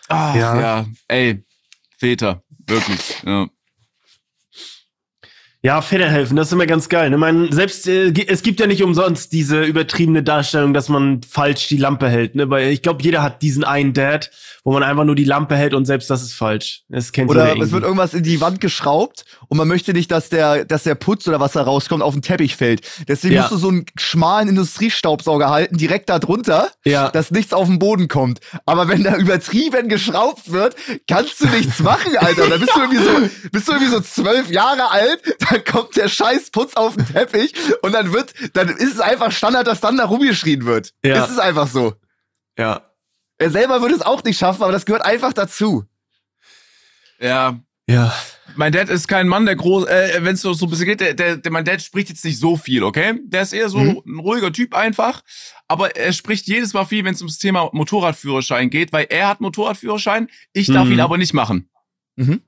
Ach, ja. ja. Ey, Väter, wirklich. Ja. Ja, Väter helfen, das ist immer ganz geil. Ne? Man, selbst äh, es gibt ja nicht umsonst diese übertriebene Darstellung, dass man falsch die Lampe hält. Ne? Weil ich glaube, jeder hat diesen einen Dad, wo man einfach nur die Lampe hält und selbst das ist falsch. Das kennt Oder es wird irgendwas in die Wand geschraubt und man möchte nicht, dass der, dass der Putz oder was da rauskommt auf den Teppich fällt. Deswegen ja. musst du so einen schmalen Industriestaubsauger halten, direkt da drunter, ja. dass nichts auf den Boden kommt. Aber wenn da übertrieben geschraubt wird, kannst du nichts machen, Alter. Da bist du irgendwie so, bist du irgendwie so zwölf Jahre alt, dann kommt der scheiß Putz auf den Teppich und dann wird, dann ist es einfach Standard, dass dann da rumgeschrien wird. Ja. Ist es einfach so. Ja. Er selber würde es auch nicht schaffen, aber das gehört einfach dazu. Ja. Ja. Mein Dad ist kein Mann, der groß, äh, wenn es so, so ein bisschen geht, der, der, der, mein Dad spricht jetzt nicht so viel, okay? Der ist eher so mhm. ein ruhiger Typ einfach. Aber er spricht jedes Mal viel, wenn es ums Thema Motorradführerschein geht, weil er hat Motorradführerschein, ich darf mhm. ihn aber nicht machen. Mhm.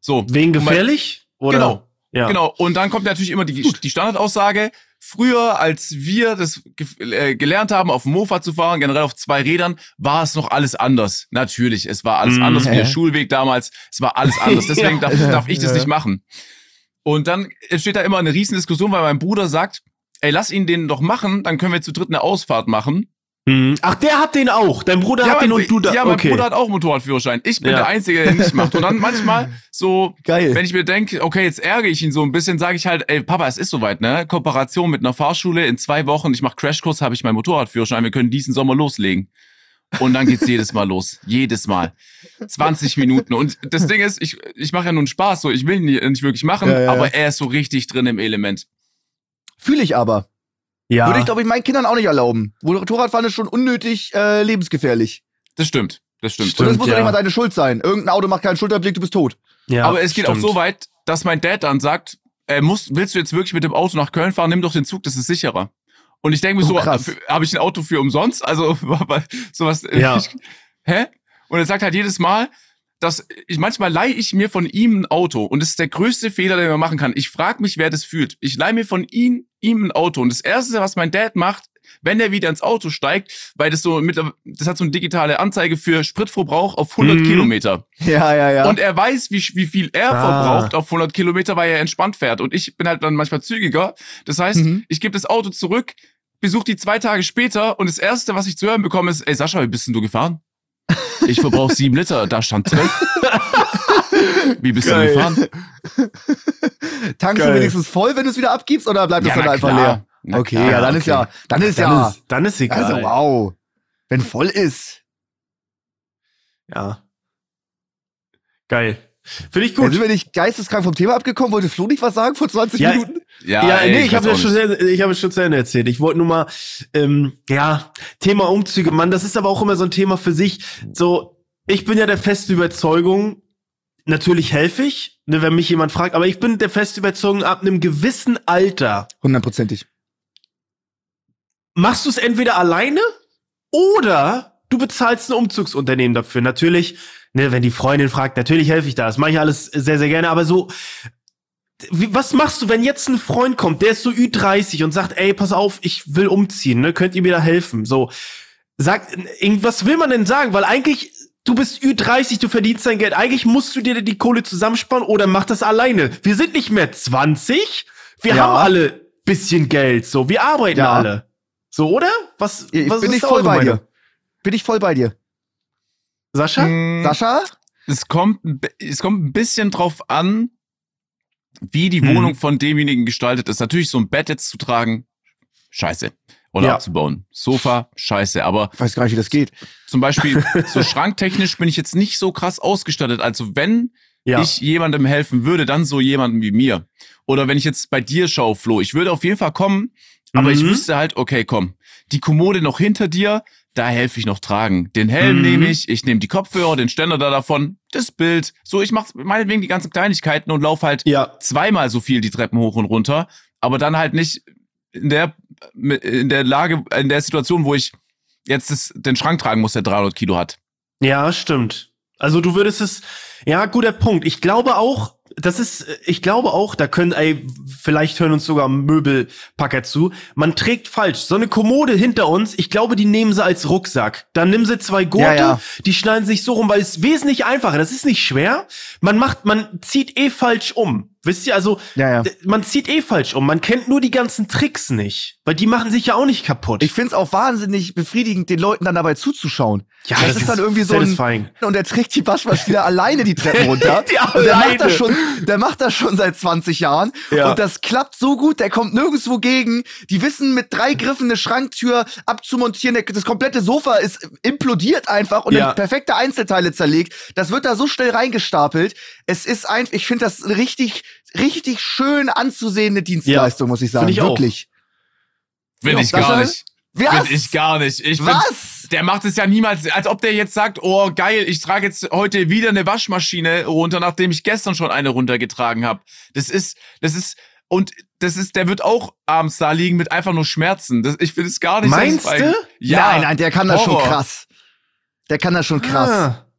So. Wegen gefährlich? Mein, oder? Genau. Ja. Genau. Und dann kommt natürlich immer die, die Standardaussage. Früher, als wir das äh, gelernt haben, auf dem Mofa zu fahren, generell auf zwei Rädern, war es noch alles anders. Natürlich, es war alles mm, anders wie der Schulweg damals. Es war alles anders. Deswegen darf, darf ich das nicht machen. Und dann entsteht da immer eine riesen Diskussion, weil mein Bruder sagt, ey, lass ihn den doch machen, dann können wir zu dritt eine Ausfahrt machen. Mhm. Ach, der hat den auch. Dein Bruder ja, hat den und du da. Ja, mein okay. Bruder hat auch Motorradführerschein. Ich bin ja. der Einzige, der nicht macht. Und dann manchmal so, Geil. wenn ich mir denke, okay, jetzt ärgere ich ihn so ein bisschen, sage ich halt, ey, Papa, es ist soweit, ne? Kooperation mit einer Fahrschule in zwei Wochen. Ich mache Crashkurs, habe ich meinen Motorradführerschein. Wir können diesen Sommer loslegen. Und dann geht's jedes Mal los. Jedes Mal. 20 Minuten. Und das Ding ist, ich, ich mache ja nun Spaß, so ich will ihn nicht wirklich machen, ja, ja. aber er ist so richtig drin im Element. Fühle ich aber. Ja. Würde ich, glaube ich, meinen Kindern auch nicht erlauben. Motorradfahren ist schon unnötig äh, lebensgefährlich. Das stimmt. Das stimmt. Und das muss ja nicht mal deine Schuld sein. Irgendein Auto macht keinen Schulterblick, du bist tot. Ja, Aber es geht stimmt. auch so weit, dass mein Dad dann sagt, äh, musst, willst du jetzt wirklich mit dem Auto nach Köln fahren? Nimm doch den Zug, das ist sicherer. Und ich denke mir oh, so, habe ich ein Auto für umsonst? Also sowas. Ja. Ich, hä? Und er sagt halt jedes Mal, dass ich manchmal leihe ich mir von ihm ein Auto und das ist der größte Fehler, den man machen kann. Ich frage mich, wer das fühlt. Ich leihe mir von ihm ihm ein Auto und das erste, was mein Dad macht, wenn er wieder ins Auto steigt, weil das so mit, das hat so eine digitale Anzeige für Spritverbrauch auf 100 mhm. Kilometer. Ja, ja, ja. Und er weiß, wie, wie viel er ah. verbraucht auf 100 Kilometer, weil er entspannt fährt. Und ich bin halt dann manchmal zügiger. Das heißt, mhm. ich gebe das Auto zurück, besuche die zwei Tage später und das erste, was ich zu hören bekomme, ist, ey Sascha, wie bist denn du gefahren? Ich verbrauche sieben Liter, da stand zwölf. Wie bist Geil. du gefahren? Tankst Geil. du wenigstens voll, wenn du es wieder abgibst, oder bleibt es dann einfach klar. leer? Na okay, klar, ja, dann okay. ist ja, dann ist dann ja, ist, dann ist egal. Also wow, wenn voll ist. Ja. Geil. Finde ich gut. Ja, sind wir nicht geisteskrank vom Thema abgekommen? Wollte Flo nicht was sagen vor 20 ja, Minuten? Ja, ja ey, nee, ich habe ja schon, ich habe schon zu Ende erzählt. Ich wollte nur mal, ähm, ja, Thema Umzüge, Mann, das ist aber auch immer so ein Thema für sich. So, ich bin ja der festen Überzeugung, natürlich helfe ich, ne, wenn mich jemand fragt, aber ich bin der festen Überzeugung, ab einem gewissen Alter. Hundertprozentig. Machst du es entweder alleine oder du bezahlst ein Umzugsunternehmen dafür. Natürlich, ne, wenn die Freundin fragt, natürlich helfe ich da. Das mache ich alles sehr, sehr gerne. Aber so, wie, was machst du, wenn jetzt ein Freund kommt, der ist so Ü30 und sagt, ey, pass auf, ich will umziehen, ne? Könnt ihr mir da helfen? So, sag, was will man denn sagen? Weil eigentlich du bist Ü30, du verdienst dein Geld. Eigentlich musst du dir die Kohle zusammensparen oder mach das alleine. Wir sind nicht mehr 20. Wir ja. haben alle bisschen Geld. So, wir arbeiten ja. alle. So, oder? Was, ich was bin ist ich voll bei dir. Bin ich voll bei dir. Sascha? Hm, Sascha? Es kommt, es kommt ein bisschen drauf an, wie die hm. Wohnung von demjenigen gestaltet ist. Natürlich so ein Bett jetzt zu tragen, scheiße oder ja. abzubauen. Sofa, scheiße, aber. Ich weiß gar nicht, wie das geht. Zum Beispiel, so schranktechnisch bin ich jetzt nicht so krass ausgestattet. Also wenn ja. ich jemandem helfen würde, dann so jemandem wie mir. Oder wenn ich jetzt bei dir schaue, Flo, ich würde auf jeden Fall kommen, aber mhm. ich wüsste halt, okay, komm, die Kommode noch hinter dir, da helfe ich noch tragen. Den Helm mhm. nehme ich, ich nehme die Kopfhörer, den Ständer da davon, das Bild. So, ich mache meinetwegen die ganzen Kleinigkeiten und laufe halt ja. zweimal so viel die Treppen hoch und runter, aber dann halt nicht in der in der Lage, in der Situation, wo ich jetzt das, den Schrank tragen muss, der 300 Kilo hat. Ja, stimmt. Also du würdest es, ja, guter Punkt. Ich glaube auch, das ist, ich glaube auch, da können, ey, vielleicht hören uns sogar Möbelpacker zu. Man trägt falsch. So eine Kommode hinter uns, ich glaube, die nehmen sie als Rucksack. Dann nimm sie zwei Gurte, ja, ja. die schneiden sich so rum, weil es wesentlich einfacher. Das ist nicht schwer. Man macht, man zieht eh falsch um. Wisst ihr, also ja, ja. man zieht eh falsch um. Man kennt nur die ganzen Tricks nicht, weil die machen sich ja auch nicht kaputt. Ich find's auch wahnsinnig befriedigend, den Leuten dann dabei zuzuschauen. Ja, das, das ist dann irgendwie so ein und der trägt die Waschmaschine alleine die Treppen runter. die und der macht das schon, der macht das schon seit 20 Jahren ja. und das klappt so gut, der kommt nirgendwo gegen. Die wissen mit drei Griffen eine Schranktür abzumontieren, das komplette Sofa ist implodiert einfach und ja. in perfekte Einzelteile zerlegt. Das wird da so schnell reingestapelt. Es ist einfach, ich finde das richtig richtig schön anzusehende Dienstleistung, ja, muss ich sagen. Ich Wirklich. Finde ich gar nicht. Finde ich gar nicht. Ich Was? Find, der macht es ja niemals, als ob der jetzt sagt, oh geil, ich trage jetzt heute wieder eine Waschmaschine runter, nachdem ich gestern schon eine runtergetragen habe. Das ist, das ist, und das ist, der wird auch abends da liegen mit einfach nur Schmerzen. Das, ich finde es gar nicht Meinst du? Ja. Nein, nein, der kann Horror. das schon krass. Der kann das schon krass. Ah.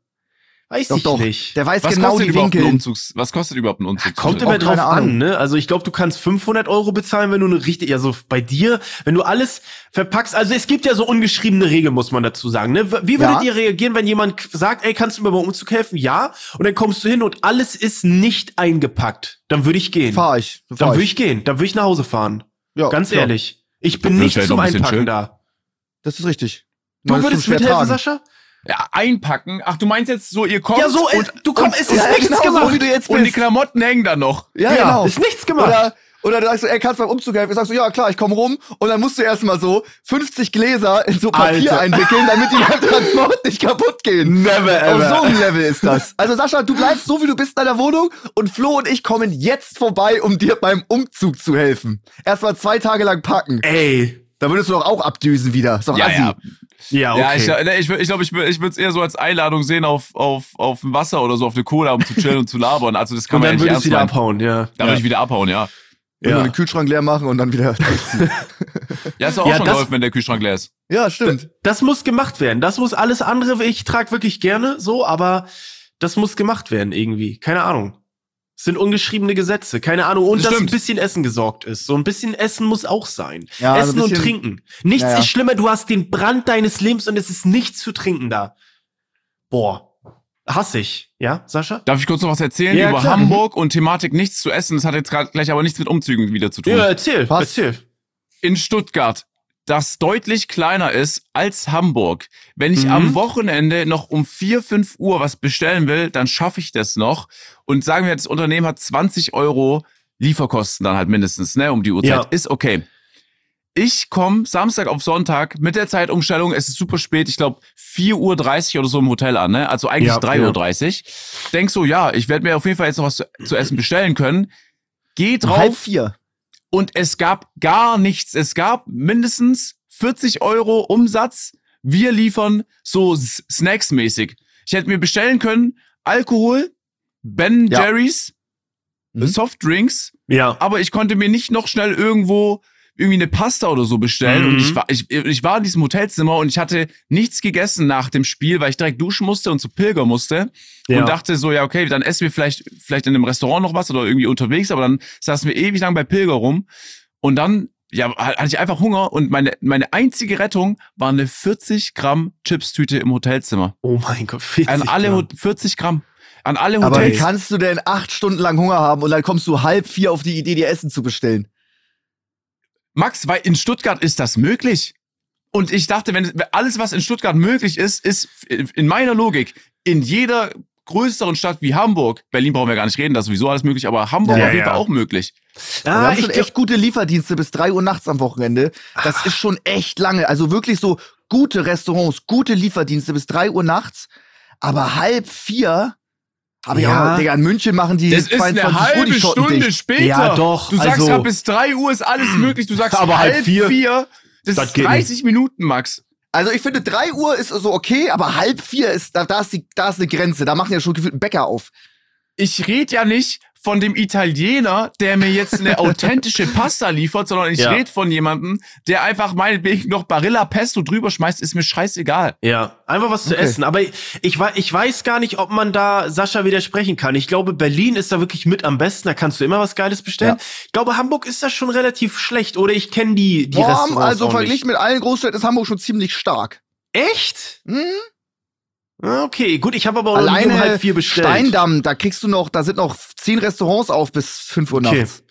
Weiß Doch, ich doch. nicht. Der weiß Was genau kostet die überhaupt ein Winkel. Umzugs, was kostet überhaupt ein Umzug? Kommt immer drauf an, ne? Also ich glaube, du kannst 500 Euro bezahlen, wenn du eine richtig, also bei dir, wenn du alles verpackst. Also es gibt ja so ungeschriebene Regeln, muss man dazu sagen. Ne? Wie würdet Ja. ihr reagieren, wenn jemand sagt, ey, kannst du mir beim Umzug helfen? Ja. Und dann kommst du hin und alles ist nicht eingepackt. Dann würde ich gehen. Fahr ich. Dann Fahr würde ich gehen. Dann würde ich nach Hause fahren. Ja, Ganz klar. ehrlich. Ich bin nicht zum ein Einpacken schön. da. Das ist richtig. Du ist würdest mithelfen, tragen. Sascha? Ja, einpacken. Ach, du meinst jetzt so, ihr kommt Ja, so, äh, und, du kommst, es ist Ja, nichts genau gemacht. so, wie du jetzt und die bist. Klamotten hängen da noch. Ja, ja, genau. ist nichts gemacht. Oder, oder du sagst ey, kannst du beim Umzug helfen? Ich sag so, ja klar, ich komme rum. Und dann musst du erstmal so 50 Gläser in so Papier Alter. einwickeln, damit die beim Transport nicht kaputt gehen. Never Auf so einem Level ist das. Also Sascha, du bleibst so, wie du bist in deiner Wohnung und Flo und ich kommen jetzt vorbei, um dir beim Umzug zu helfen. Erstmal zwei Tage lang packen. Ey. Da würdest du doch auch abdüsen wieder. Ist doch Ja, assi. ja. Ja, okay. Ja, ich, ne, ich, ich glaube, ich, würd- ich würde es eher so als Einladung sehen auf, auf, auf ein Wasser oder so, auf eine Cola, um zu chillen und zu labern. Also das kann und man ja dann nicht würdest ernst du wieder meinen. abhauen, ja. Da würde ich wieder abhauen, ja. Ja. den Kühlschrank leer machen und dann wieder. Ja, ist doch auch Ja, schon das- geholfen, wenn der Kühlschrank leer ist. ja, stimmt. Das muss gemacht werden. Das muss alles andere, ich trage wirklich gerne so, aber das muss gemacht werden irgendwie. Keine Ahnung. Sind ungeschriebene Gesetze, keine Ahnung. Und Das dass ein bisschen Essen gesorgt ist. So ein bisschen Essen muss auch sein. Ja, Essen ein und bisschen- trinken. Nichts Ja, ja. ist schlimmer, du hast den Brand deines Lebens und es ist nichts zu trinken da. Boah. Hasse ich. Ja, Sascha? Darf ich kurz noch was erzählen über klar. Hamburg und Thematik nichts zu essen? Das hat jetzt gerade gleich aber nichts mit Umzügen wieder zu tun. Ja, erzähl, Was? erzähl. in Stuttgart, das deutlich kleiner ist als Hamburg. Wenn ich Mhm. am Wochenende noch um 4, 5 Uhr was bestellen will, dann schaffe ich das noch. Und sagen wir, das Unternehmen hat 20 Euro Lieferkosten dann halt mindestens, ne, um die Uhrzeit. Ja. Ist okay. Ich komme Samstag auf Sonntag mit der Zeitumstellung, es ist super spät, ich glaube 4.30 Uhr oder so im Hotel an, ne? Also eigentlich Ja, 3.30 Uhr. Denk so, ja, ich werde mir auf jeden Fall jetzt noch was zu, zu essen bestellen können. Geh Um halb drauf, vier. Und es gab gar nichts. Es gab mindestens 40 Euro Umsatz. Wir liefern so Snacks-mäßig. Ich hätte mir bestellen können Alkohol, Ben Ja. Jerry's, Mhm. Softdrinks, Ja. aber ich konnte mir nicht noch schnell irgendwo irgendwie eine Pasta oder so bestellen. Mhm. Und ich war, ich, ich war in diesem Hotelzimmer und ich hatte nichts gegessen nach dem Spiel, weil ich direkt duschen musste und zu Pilger musste. Ja. Und dachte so, ja, okay, dann essen wir vielleicht, vielleicht in einem Restaurant noch was oder irgendwie unterwegs, aber dann saßen wir ewig lang bei Pilger rum. Und dann, ja, hatte ich einfach Hunger und meine, meine einzige Rettung war eine 40 Gramm Chips-Tüte im Hotelzimmer. Oh mein Gott, 40 An alle, Gramm. Hot- 40 Gramm. An alle Aber wie Hotels. kannst du denn acht Stunden lang Hunger haben und dann kommst du halb vier auf die Idee, dir Essen zu bestellen? Max, weil in Stuttgart ist das möglich. Und ich dachte, wenn alles, was in Stuttgart möglich ist, ist in meiner Logik in jeder größeren Stadt wie Hamburg, Berlin brauchen wir gar nicht reden, das ist sowieso alles möglich, aber Hamburg Ja, auf jeden ja. Fall auch möglich. wir Ah, haben ich schon echt gute Lieferdienste bis drei Uhr nachts am Wochenende. Das ist schon echt lange. Also wirklich so gute Restaurants, gute Lieferdienste bis drei Uhr nachts. Aber halb vier ich Ja. auch, Digga, in München machen die Das ist 22 eine Uhr halbe Stunde dicht. später. Ja, doch, Du sagst also- ja, bis 3 Uhr ist alles möglich. Du sagst Aber halb vier? vier. Das, Das ist geht 30 Minuten, Max. Also ich finde, drei Uhr ist so okay, aber halb vier ist, da, da ist die, da ist eine Grenze. Da machen ja schon gefühlt einen Bäcker auf. Ich rede ja nicht von dem Italiener, der mir jetzt eine authentische Pasta liefert, sondern ich Ja. rede von jemandem, der einfach meinetwegen noch Barilla Pesto drüber schmeißt, ist mir scheißegal. Ja, einfach was zu Okay. essen. Aber ich, wei- ich weiß gar nicht, ob man da Sascha widersprechen kann. Ich glaube, Berlin ist da wirklich mit am besten. Da kannst du immer was Geiles bestellen. Ich glaube, Hamburg ist das schon relativ schlecht. Oder ich kenne die, die Boah, Restaurants also verglichen mit allen Großstädten ist Hamburg schon ziemlich stark. Echt? Hm? Okay, gut. Ich habe aber auch Alleine um halb vier bestellt. Steindamm, da kriegst du noch, da sind noch zehn Restaurants auf bis fünf Uhr Okay. nachts.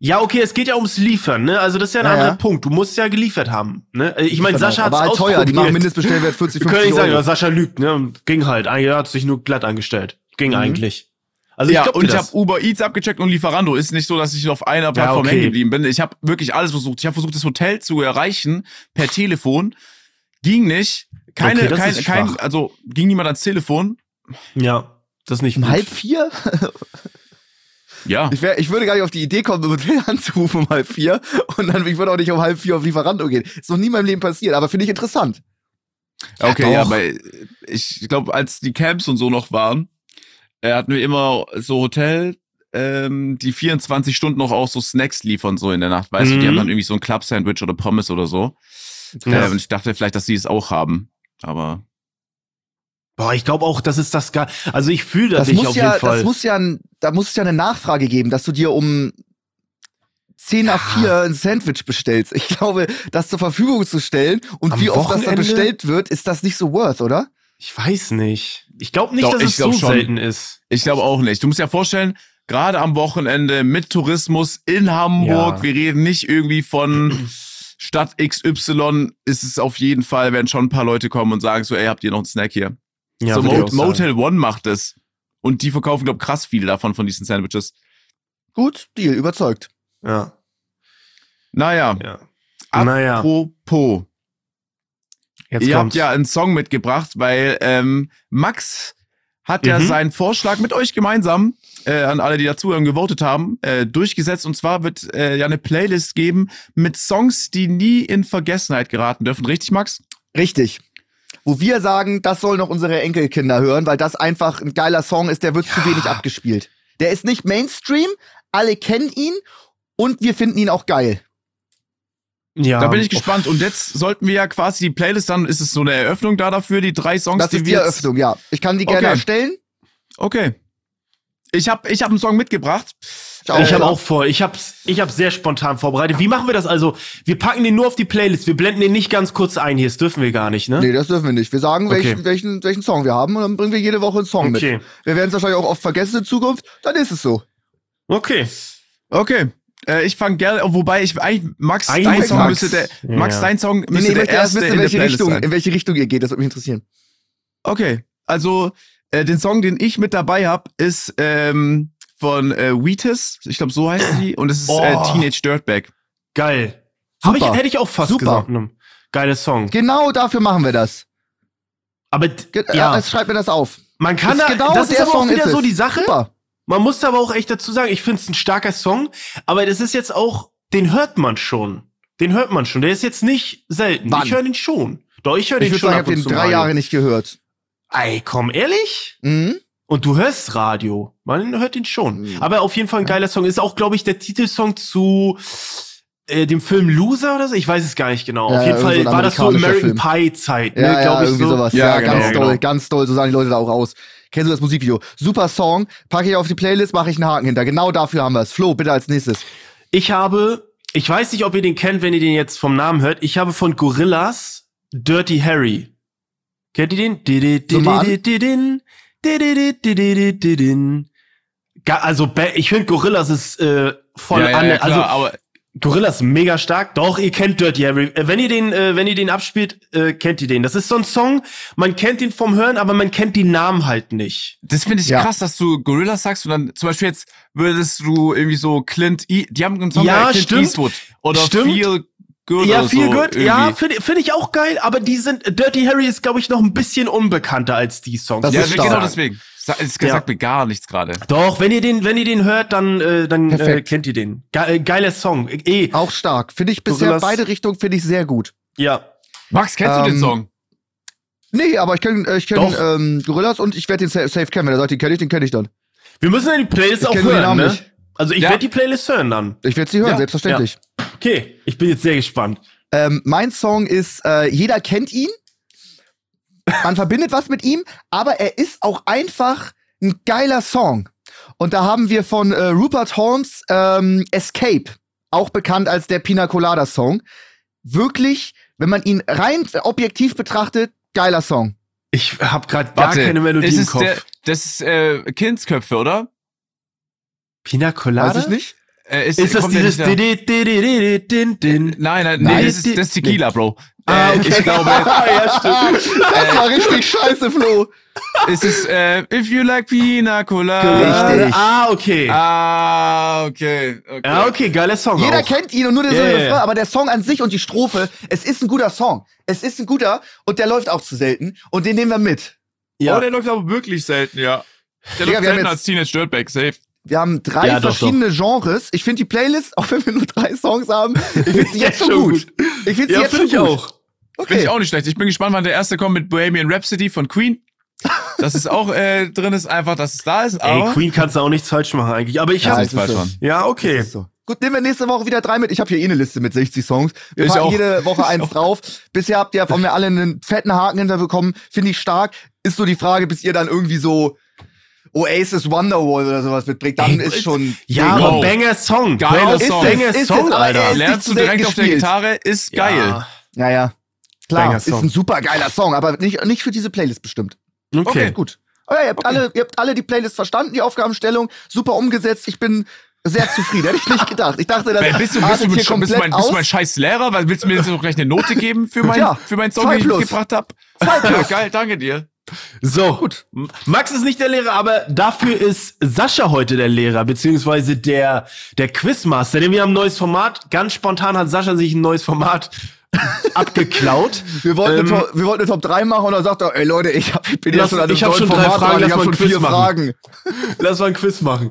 Ja, okay, es geht ja ums Liefern, ne? Also das ist ja ein Ja, anderer ja. Punkt. Du musst ja geliefert haben, ne? Ich meine, Sascha hat Aber halt teuer, die machen. Mindestbestellwert 40, Wir können 50 nicht sagen, Euro. ja, Sascha lügt, ne? Ging halt. Eigentlich hat sich nur glatt angestellt. Ging Mhm. eigentlich. Also ich ja, glaub und ich habe Uber Eats abgecheckt und Lieferando. Ist nicht so, dass ich auf einer Plattform okay. hängen geblieben bin. Ich habe wirklich alles versucht. Ich habe versucht, das Hotel zu erreichen per Telefon. Ging nicht. Keine, Okay, das kein, ist kein, also ging niemand ans Telefon. Ja, das ist nicht Um gut. halb vier? Ja. Ich, wär, ich würde gar nicht auf die Idee kommen, im Hotel anzurufen um halb vier. Und dann, ich würde auch nicht um halb vier auf Lieferando gehen. Ist noch nie in meinem Leben passiert, aber finde ich interessant. Okay, ja, doch. weil ich glaube, als die Camps und so noch waren, äh, hatten wir immer so Hotel, ähm, die 24 Stunden noch auch so Snacks liefern, so in der Nacht. Weißt du, die Mhm. haben dann irgendwie so ein Club-Sandwich oder Pommes oder so. Ja. Äh, und ich dachte vielleicht, dass sie es auch haben. Aber Boah, ich glaube auch, das ist das gar. Also ich fühle das, das nicht muss auf ja, jeden Fall. Das muss ja, da muss es ja eine Nachfrage geben, dass du dir um 10 nach 4 ein Sandwich bestellst. Ich glaube, das zur Verfügung zu stellen und Am wie oft das dann Wochenende? bestellt wird, ist das nicht so worth, oder? ich weiß nicht. Ich glaube nicht, Doch, dass ich es glaub so schon. selten ist. Ich glaube auch nicht. Du musst dir vorstellen, gerade am Wochenende mit Tourismus in Hamburg, Ja. wir reden nicht irgendwie von Stadt XY, ist es auf jeden Fall, werden schon ein paar Leute kommen und sagen so, ey, habt ihr noch einen Snack hier? Ja, so würd ich Mo auch sagen. Motel One macht es. Und die verkaufen, glaube krass viele davon, von diesen Sandwiches. Gut, Deal, überzeugt. Ja, Naja, ja. Naja, apropos. jetzt Ihr kommt's. habt ja einen Song mitgebracht, weil ähm, Max hat ja Mhm. seinen Vorschlag mit euch gemeinsam, äh, an alle, die dazuhören, gewotet haben, äh, durchgesetzt. Und zwar wird äh, ja eine Playlist geben mit Songs, die nie in Vergessenheit geraten dürfen. Richtig, Max? Richtig. Wo wir sagen, das sollen noch unsere Enkelkinder hören, weil das einfach ein geiler Song ist, der wird zu wenig abgespielt. Der ist nicht Mainstream, alle kennen ihn und wir finden ihn auch geil. ja. Da bin ich gespannt. Und jetzt sollten wir ja quasi die Playlist, dann ist es so eine Eröffnung da dafür, die drei Songs, Das die ist die wir jetzt- Eröffnung, ja. Ich kann die gerne Okay. erstellen. Okay. Ich habe ich hab einen Song mitgebracht. Ich Äh, habe auch vor. Ich hab's, ich hab's sehr spontan vorbereitet. Wie machen wir das also? Wir packen den nur auf die Playlist. Wir blenden den nicht ganz kurz ein hier. Das dürfen wir gar nicht, ne? Nee, das dürfen wir nicht. Wir sagen, Okay. welchen, welchen, welchen Song wir haben und dann bringen wir jede Woche einen Song Okay. mit. Wir werden es wahrscheinlich auch oft vergessen in Zukunft, dann ist es so. Okay. Okay. Äh, ich fange gerne, wobei ich eigentlich, Max, Eigentlich dein Song Max. müsste der, Ja. Max, dein Song Nee, müsste nee, ich der erste wissen, in in der welche, Playlist Richtung, sein. in welche Richtung ihr geht. Das würde mich interessieren. Okay, also äh, den Song, den ich mit dabei habe, ist ähm, von äh, Wheatus, ich glaube so heißt die, und es ist äh, Oh. Teenage Dirtbag. Geil. Hab ich, Super. hätte ich auch fast Super. gesagt. Geiles Song. Genau dafür machen wir das. Aber Ge ja, äh, schreibt mir das auf. man kann Ist da, genau das ist aber auch Song wieder ist so die Sache. Super. Man muss aber auch echt dazu sagen, ich finde es ein starker Song, aber das ist jetzt auch, den hört man schon. Den hört man schon. Der ist jetzt nicht selten. Wann? Ich höre den schon. Doch, ich höre Ich den würde schon sagen, ich ab habe den drei. Jahre nicht gehört. Ey, komm, ehrlich? Mhm. Und du hörst Radio. Man hört den schon. Mhm. Aber auf jeden Fall ein geiler Song. Ist auch, glaube ich, der Titelsong zu äh, dem Film Loser oder so. Ich weiß es gar nicht genau. Ja, auf jeden ja, Fall so war das so American Pie Zeit, ne? Ja, ja, glaub ich irgendwie so. sowas. Ja, Ja, genau, ganz genau. doll, ganz doll. So sagen die Leute da auch aus. Kennst du das Musikvideo? Super Song, packe ich auf die Playlist, mache ich einen Haken hinter. Genau dafür haben wir es. Flo, bitte als nächstes. Ich habe, ich weiß nicht, ob ihr den kennt, wenn ihr den jetzt vom Namen hört. Ich habe von Gorillas Dirty Harry. Kennt ihr den? Ga- Also, ich finde Gorillas ist äh, voll ja, ja, an, ja, klar, also aber Gorillas mega stark. Doch, ihr kennt Dirty Harry. Äh, Wenn ihr den, äh, wenn ihr den abspielt, äh, kennt ihr den. Das ist so ein Song, man kennt ihn vom Hören, aber man kennt die Namen halt nicht. das finde ich Ja. krass, dass du Gorilla sagst und dann zum Beispiel jetzt würdest du irgendwie so Clint, e die haben einen Song Ja, Clint stimmt. Eastwood oder Stimmt. Feel Good ja, viel so gut. Ja, irgendwie. finde find ich auch geil, aber die sind, Dirty Harry ist, glaube ich, noch ein bisschen unbekannter als die Songs. Das ja, ist genau deswegen. Es Ja. sagt mir gar nichts gerade. Doch, wenn ihr den, wenn ihr den hört, dann, äh, dann äh, kennt ihr den. Ge äh, geiler Song. Eh, Auch stark. Finde ich bisher Gorillas. beide Richtungen finde ich sehr gut. ja. Max, kennst du den Ähm, Song? Nee, aber ich kenne ich kenn, Doch. ähm, Gorillas und ich werde den safe, safe kennen. Wenn er sagt, den kenne ich, den kenne ich dann. Wir müssen ja die Playlist Ich auch hören, Namen ne? nicht. Also ich Ja. werde die Playlist hören dann. Ich werde sie hören, Ja. selbstverständlich. Okay, ich bin jetzt sehr gespannt. Ähm, mein Song ist, äh, jeder kennt ihn. Man verbindet was mit ihm, aber er ist auch einfach ein geiler Song. Und da haben wir von äh, Rupert Holmes ähm, Escape, auch bekannt als der Pina Colada Song. Wirklich, wenn man ihn rein objektiv betrachtet, geiler Song. Ich habe gerade gar keine Melodie ist im Kopf. Der, das ist äh, Kindsköpfe, oder? Pina Colada? Weiß ich nicht. Äh, ist, Ist das dieses nicht da- di- di- di- di- di- din- din? Nein, nein, Nein, nee, das ist, die- das ist Tequila, Bro. Ah, Äh, okay. Ich glaube, ja, stimmt. Das war richtig scheiße, Flo. es ist äh, If you like Pina Colada. Richtig. Ah, okay. Ah, okay. okay. Ja, okay, geiler Song Jeder auch. kennt ihn und nur der Ja, ja, Refrain, ja. aber der Song an sich und die Strophe, es ist ein guter Song. Es ist ein guter und der läuft auch zu selten und den nehmen wir mit. Ja. Oh, der läuft aber wirklich selten, ja. Der Digga, läuft selten jetzt- als Teenage Dirtbag, safe. Wir haben drei Ja, doch, verschiedene Genres. Ich finde die Playlist, auch wenn wir nur drei Songs haben, ich finde sie jetzt schon schon gut. Ich finde sie Ja, jetzt finde schon ich gut. auch. Finde Okay. ich auch nicht schlecht. Ich bin gespannt, wann der erste kommt mit Bohemian Rhapsody von Queen. Dass es auch äh, drin ist, einfach, dass es da ist. Ey, Aber Queen kannst du auch nichts falsch machen eigentlich. Aber ich Ja, habe es ist so. Ja, okay. So. Gut, nehmen wir nächste Woche wieder drei mit. Ich habe hier eh eine Liste mit 60 Songs. Wir Ich packen auch. jede Woche eins drauf. Bisher habt ihr von mir alle einen fetten Haken hinterbekommen. Finde ich stark. Ist so die Frage, bis ihr dann irgendwie so Oasis Wonderwall oder sowas mitbringt. Dann Ey, ist schon. Ja, Wow. aber Banger Song. Geiler Song. Banger Song, Alter. er Lernst du direkt auf der. Gitarre, ist geil. Ja. Ja, ja. Klar, Banger ist Song. ein super geiler Song, aber nicht, nicht für diese Playlist bestimmt. Okay. Okay. Gut. Aber ihr habt, alle, ihr habt alle die Playlist verstanden, die Aufgabenstellung, super umgesetzt. Ich bin sehr zufrieden. Hätte ich nicht gedacht. Ich dachte, das bist du, bist du, hier bist, du komplett mein, bist du mein scheiß Lehrer? Weil willst du mir jetzt noch gleich eine Note geben für, mein, Ja, für meinen Song, den ich plus. mitgebracht habe? Ja, geil, danke dir. So, gut. Max ist nicht der Lehrer, aber dafür ist Sascha heute der Lehrer, beziehungsweise der, der Quizmaster, denn wir haben ein neues Format. Ganz spontan hat Sascha sich ein neues Format abgeklaut. Wir wollten, Ähm, eine Top, wir wollten eine Top 3 machen und dann sagt er, ey Leute, ich, hab, ich bin Lass- jetzt schon an einem ich hab schon drei Format Fragen, dran, ich hab schon vier machen. Fragen. Lass mal ein Quiz machen.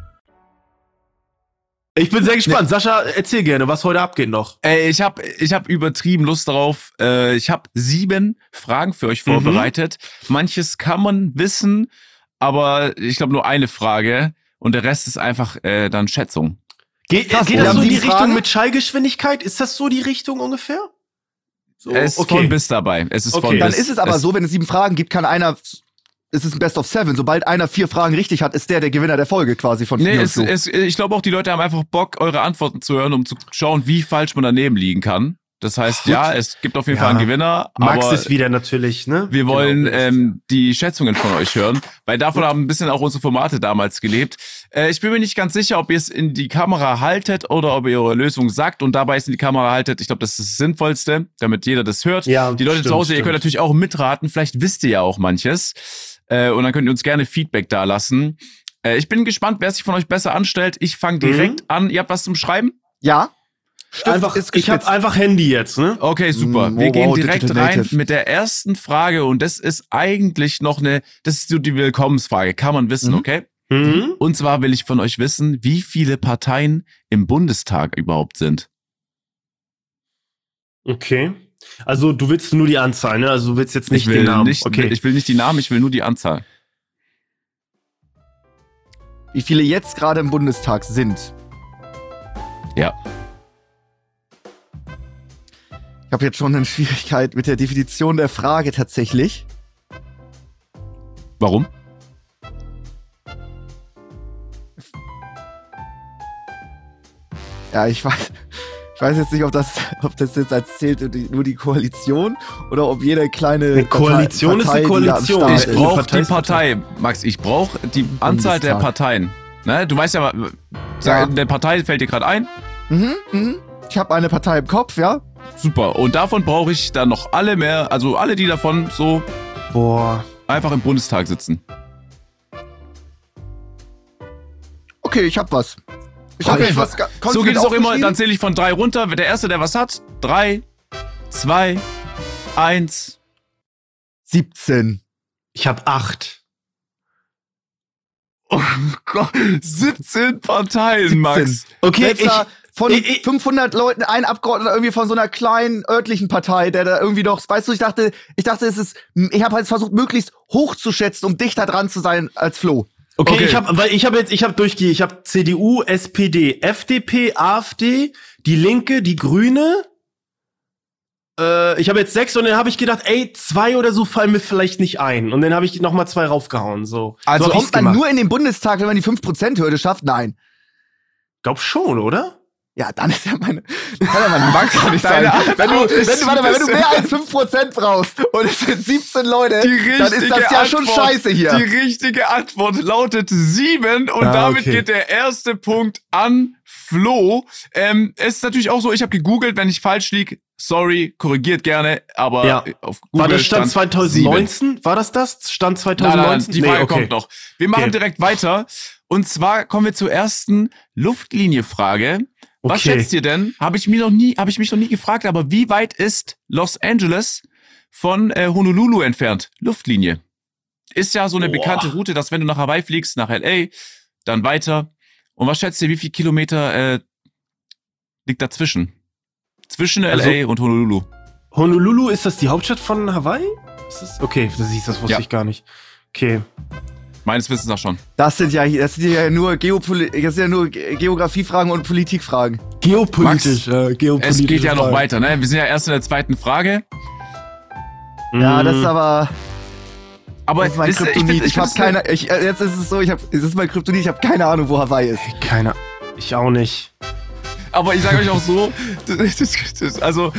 Ich bin sehr gespannt. Sascha, erzähl gerne, was heute abgeht noch. Ey, ich habe ich hab übertrieben Lust darauf. Äh, ich habe sieben Fragen für euch Mhm. vorbereitet. Manches kann man wissen, aber ich glaube nur eine Frage und der Rest ist einfach äh, dann Schätzung. Ge Krass, geht das so in die sieben Richtung Fragen? mit Schallgeschwindigkeit? Ist das so die Richtung ungefähr? So, es ist von bis dabei. Es ist Okay. von Dann bis. ist es aber so, wenn es sieben Fragen gibt, kann einer, es ist ein Best of Seven. Sobald einer vier Fragen richtig hat, ist der der Gewinner der Folge quasi von Nee, es, es, ich glaube auch, die Leute haben einfach Bock, eure Antworten zu hören, um zu schauen, wie falsch man daneben liegen kann. Das heißt, ja, es gibt auf jeden Ja. Fall einen Gewinner, Max aber ist wieder natürlich, ne? wir wollen Genau. ähm, die Schätzungen von euch hören, weil davon haben ein bisschen auch unsere Formate damals gelebt. Äh, ich bin mir nicht ganz sicher, ob ihr es in die Kamera haltet oder ob ihr eure Lösung sagt und dabei es in die Kamera haltet. Ich glaube, das ist das Sinnvollste, damit jeder das hört. Ja, die Leute zu stimmt, Hause, ihr stimmt. könnt natürlich auch mitraten. Vielleicht wisst ihr ja auch manches. Äh, und dann könnt ihr uns gerne Feedback da lassen. Äh, ich bin gespannt, wer sich von euch besser anstellt. Ich fange direkt an. Ihr habt was zum Schreiben? ja? Stift einfach, ist ich habe einfach Handy jetzt, ne? Okay, super. Mm, Wir oh, gehen wow, direkt rein mit der ersten Frage und das ist eigentlich noch eine, das ist so die Willkommensfrage, kann man wissen, Mhm. okay? Mhm. Und zwar will ich von euch wissen, wie viele Parteien im Bundestag überhaupt sind. Okay. Also du willst nur die Anzahl, ne? Also du willst jetzt nicht ich will den Namen. nicht, okay. ich will nicht die Namen, ich will nur die Anzahl. Wie viele jetzt gerade im Bundestag sind? Ja. Ich habe jetzt schon eine Schwierigkeit mit der Definition der Frage tatsächlich. Warum? Ja, ich weiß, ich weiß jetzt nicht, ob das, ob das jetzt als zählt nur die Koalition oder ob jede kleine Eine Koalition ist eine Koalition. Ich brauche Partei die Partei. Partei. Max, ich brauche die Anzahl der. Parteien. Ne? Du weißt ja, Ja. eine Partei fällt dir gerade ein. Mhm, mhm. Ich habe eine Partei im Kopf, ja. Super. Und davon brauche ich dann noch alle mehr, also alle, die davon so Boah. einfach im Bundestag sitzen. Okay, ich hab was. Ich hab was ga- So geht es auch immer, dann zähle ich von drei runter. Der Erste, der was hat, drei, zwei, eins. 17. Ich habe acht. Oh Gott, 17 Parteien, Max. Okay, Selbst ich, von ich- ich- 500 Leuten ein Abgeordneter irgendwie von so einer kleinen örtlichen Partei, der da irgendwie doch, weißt du, ich dachte, ich dachte, es ist, ich habe halt versucht, möglichst hoch zu schätzen, um dichter dran zu sein als Flo. Okay, okay. ich habe, weil ich habe jetzt, ich habe durchgehe, ich habe CDU, SPD, FDP, AfD, die Linke, die Grüne. Äh, ich habe jetzt sechs und dann habe ich gedacht, ey, zwei oder so fallen mir vielleicht nicht ein. Und dann habe ich noch mal zwei raufgehauen. So. Also so kommt man nur in den Bundestag, wenn man die 5%-Hürde schafft? Nein. Glaub schon, oder? Ja, dann ist ja meine, kann ja meine Bank doch nicht sein. Wenn du, wenn, du, warte mal, wenn du mehr als 5% brauchst und es sind 17 Leute, dann ist das ja schon scheiße hier. Die richtige Antwort lautet sieben und Ah, damit okay. geht der erste Punkt an Flo. Ähm, es ist natürlich auch so, ich habe gegoogelt, wenn ich falsch lieg, Sorry, korrigiert gerne, aber Ja. auf Google War das Stand sieben. 2019? War das das? Stand Nein, 2019? nein, nein, die Frage Nee, okay. kommt noch. Wir machen Okay. direkt weiter. Und zwar kommen wir zur ersten Luftlinie-Frage. Was Okay. schätzt ihr denn? Habe ich mir noch nie, habe ich mich noch nie gefragt, aber wie weit ist Los Angeles von äh, Honolulu entfernt? Luftlinie. Ist ja so eine Boah. bekannte Route, dass wenn du nach Hawaii fliegst, nach LA, dann weiter. Und was schätzt ihr, wie viel Kilometer äh, liegt dazwischen? Zwischen LA Also- und Honolulu. Honolulu, ist das die Hauptstadt von Hawaii? Das, okay, das, ist, das wusste Ja. ich gar nicht. Okay. Meines Wissens nach schon. Das sind ja, das sind ja nur Geopoli das sind ja nur Ge- Geografiefragen und Politikfragen. Geopolitisch. äh, Es geopolitische geht ja noch weiter, ne? Wir sind ja erst in der zweiten Frage. Ja, das ist aber Aber das ist mein ich Kryptonit. Ich, ich hab find's- keine, ich, äh, jetzt ist es so, ich hab, es ist mein Kryptonit, ich habe keine Ahnung, wo Hawaii ist. Keine Ich auch nicht. Aber ich sage euch auch so, das, das, das, also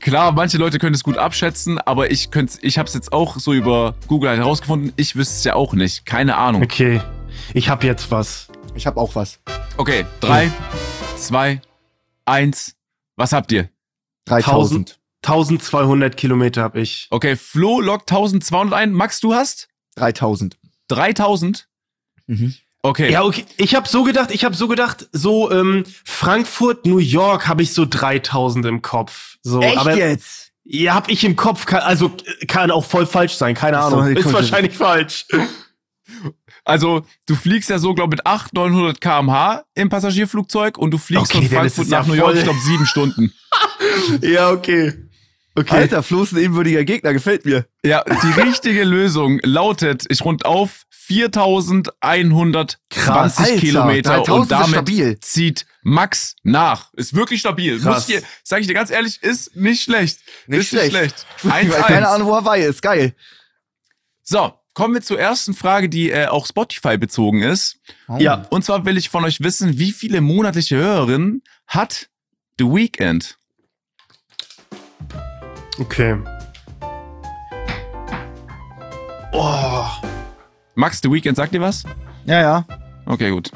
klar, manche Leute können es gut abschätzen, aber ich könnte, ich habe es jetzt auch so über Google halt herausgefunden. Ich wüsste es ja auch nicht, keine Ahnung. Okay. Ich habe jetzt was. Ich habe auch was. Okay, drei, zwei, eins. Was habt ihr? 3000. 1200 Kilometer habe ich. Okay, Flo lockt 1200 ein. Max, du hast 3000. 3000. Mhm. Okay. Ja, okay. Ich habe so gedacht, ich habe so gedacht, so ähm, Frankfurt, New York habe ich so 3000 im Kopf. So, Echt aber jetzt? ja, hab ich im Kopf, kann, also kann auch voll falsch sein, keine Ahnung. die Ist wahrscheinlich falsch. Also, du fliegst ja so, glaube mit 800, 900 km/h im Passagierflugzeug und du fliegst Okay, von Frankfurt es ja nach New York, ich glaube, sieben Stunden. ja, okay. Okay. Alter, Flo ist ein ebenbürtiger Gegner, gefällt mir. Ja, die richtige Lösung lautet, ich rund auf 4120 Krass, Alter, Kilometer 3000 und damit zieht Max nach. Ist wirklich stabil. Krass. Muss ich dir, sag ich dir ganz ehrlich, ist nicht schlecht. Nicht ist schlecht. nicht schlecht. Weil 1 keine Ahnung, wo Hawaii ist. Geil. So, kommen wir zur ersten Frage, die äh, auch Spotify bezogen ist. Ja. Und zwar will ich von euch wissen, wie viele monatliche Hörerinnen hat The Weeknd? Okay. Oh. Max, The Weeknd, sagt dir was? Ja, ja. Okay, gut.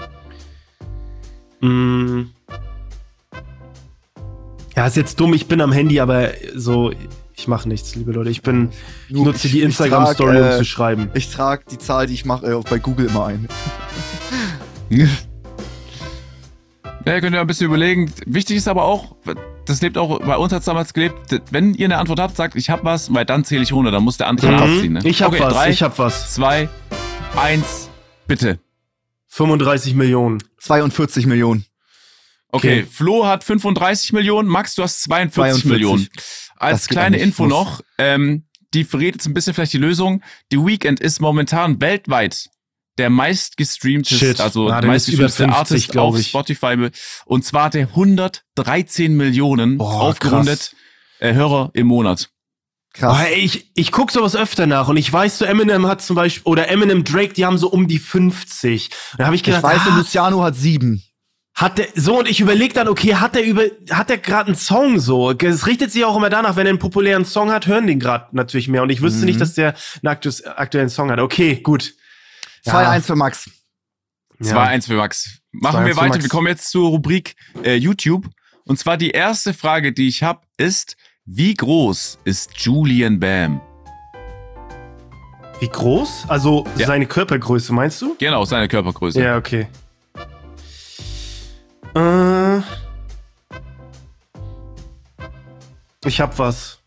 Mm. Ja, ist jetzt dumm, ich bin am Handy, aber so, ich mache nichts, liebe Leute. Ich bin, ich nutze ich- die Instagram-Story, um äh, zu schreiben. Ich trage die Zahl, die ich mache, äh, bei Google immer ein. Ja, ihr könnt ja ein bisschen überlegen. Wichtig ist aber auch, das lebt auch, bei uns hat es damals gelebt, wenn ihr eine Antwort habt, sagt, ich hab was, weil dann zähle ich runter, dann muss der andere nachziehen. Ne? Mhm. Ich hab okay, was, Drei, ich hab was. zwei, eins, bitte. 35 Millionen. 42 Millionen. Okay, Okay. Flo hat 35 Millionen, Max, du hast 42, 42. Millionen. Als Das kleine Info noch, ähm, die verrät jetzt ein bisschen vielleicht die Lösung. The Weeknd ist momentan weltweit der meistgestreamte, Shit. also Na, meistgestreamte 50, Artist auf ich. Spotify. Und zwar hat er 113 Millionen Boah, aufgerundet äh, Hörer im Monat. Krass. Oh, ich, ich guck sowas öfter nach und ich weiß, so Eminem hat zum Beispiel, oder Eminem Drake, die haben so um die 50. Da habe ich ich gedacht, weiß, ah, Luciano hat sieben. hat der, so und ich überleg dann, okay, hat der über, hat der gerade einen Song so? Es richtet sich auch immer danach, wenn er einen populären Song hat, hören den gerade natürlich mehr und ich wüsste Mhm. nicht, dass der einen aktu aktuellen Song hat. Okay, gut. 2-1 für Max. 2-1 für Max. Machen 2-1 wir weiter. Wir kommen jetzt zur Rubrik äh, YouTube. Und zwar die erste Frage, die ich habe, ist, wie groß ist Julian Bam? Wie groß? Also Ja. seine Körpergröße, meinst du? Genau, seine Körpergröße. Ja, okay. Äh, ich hab was.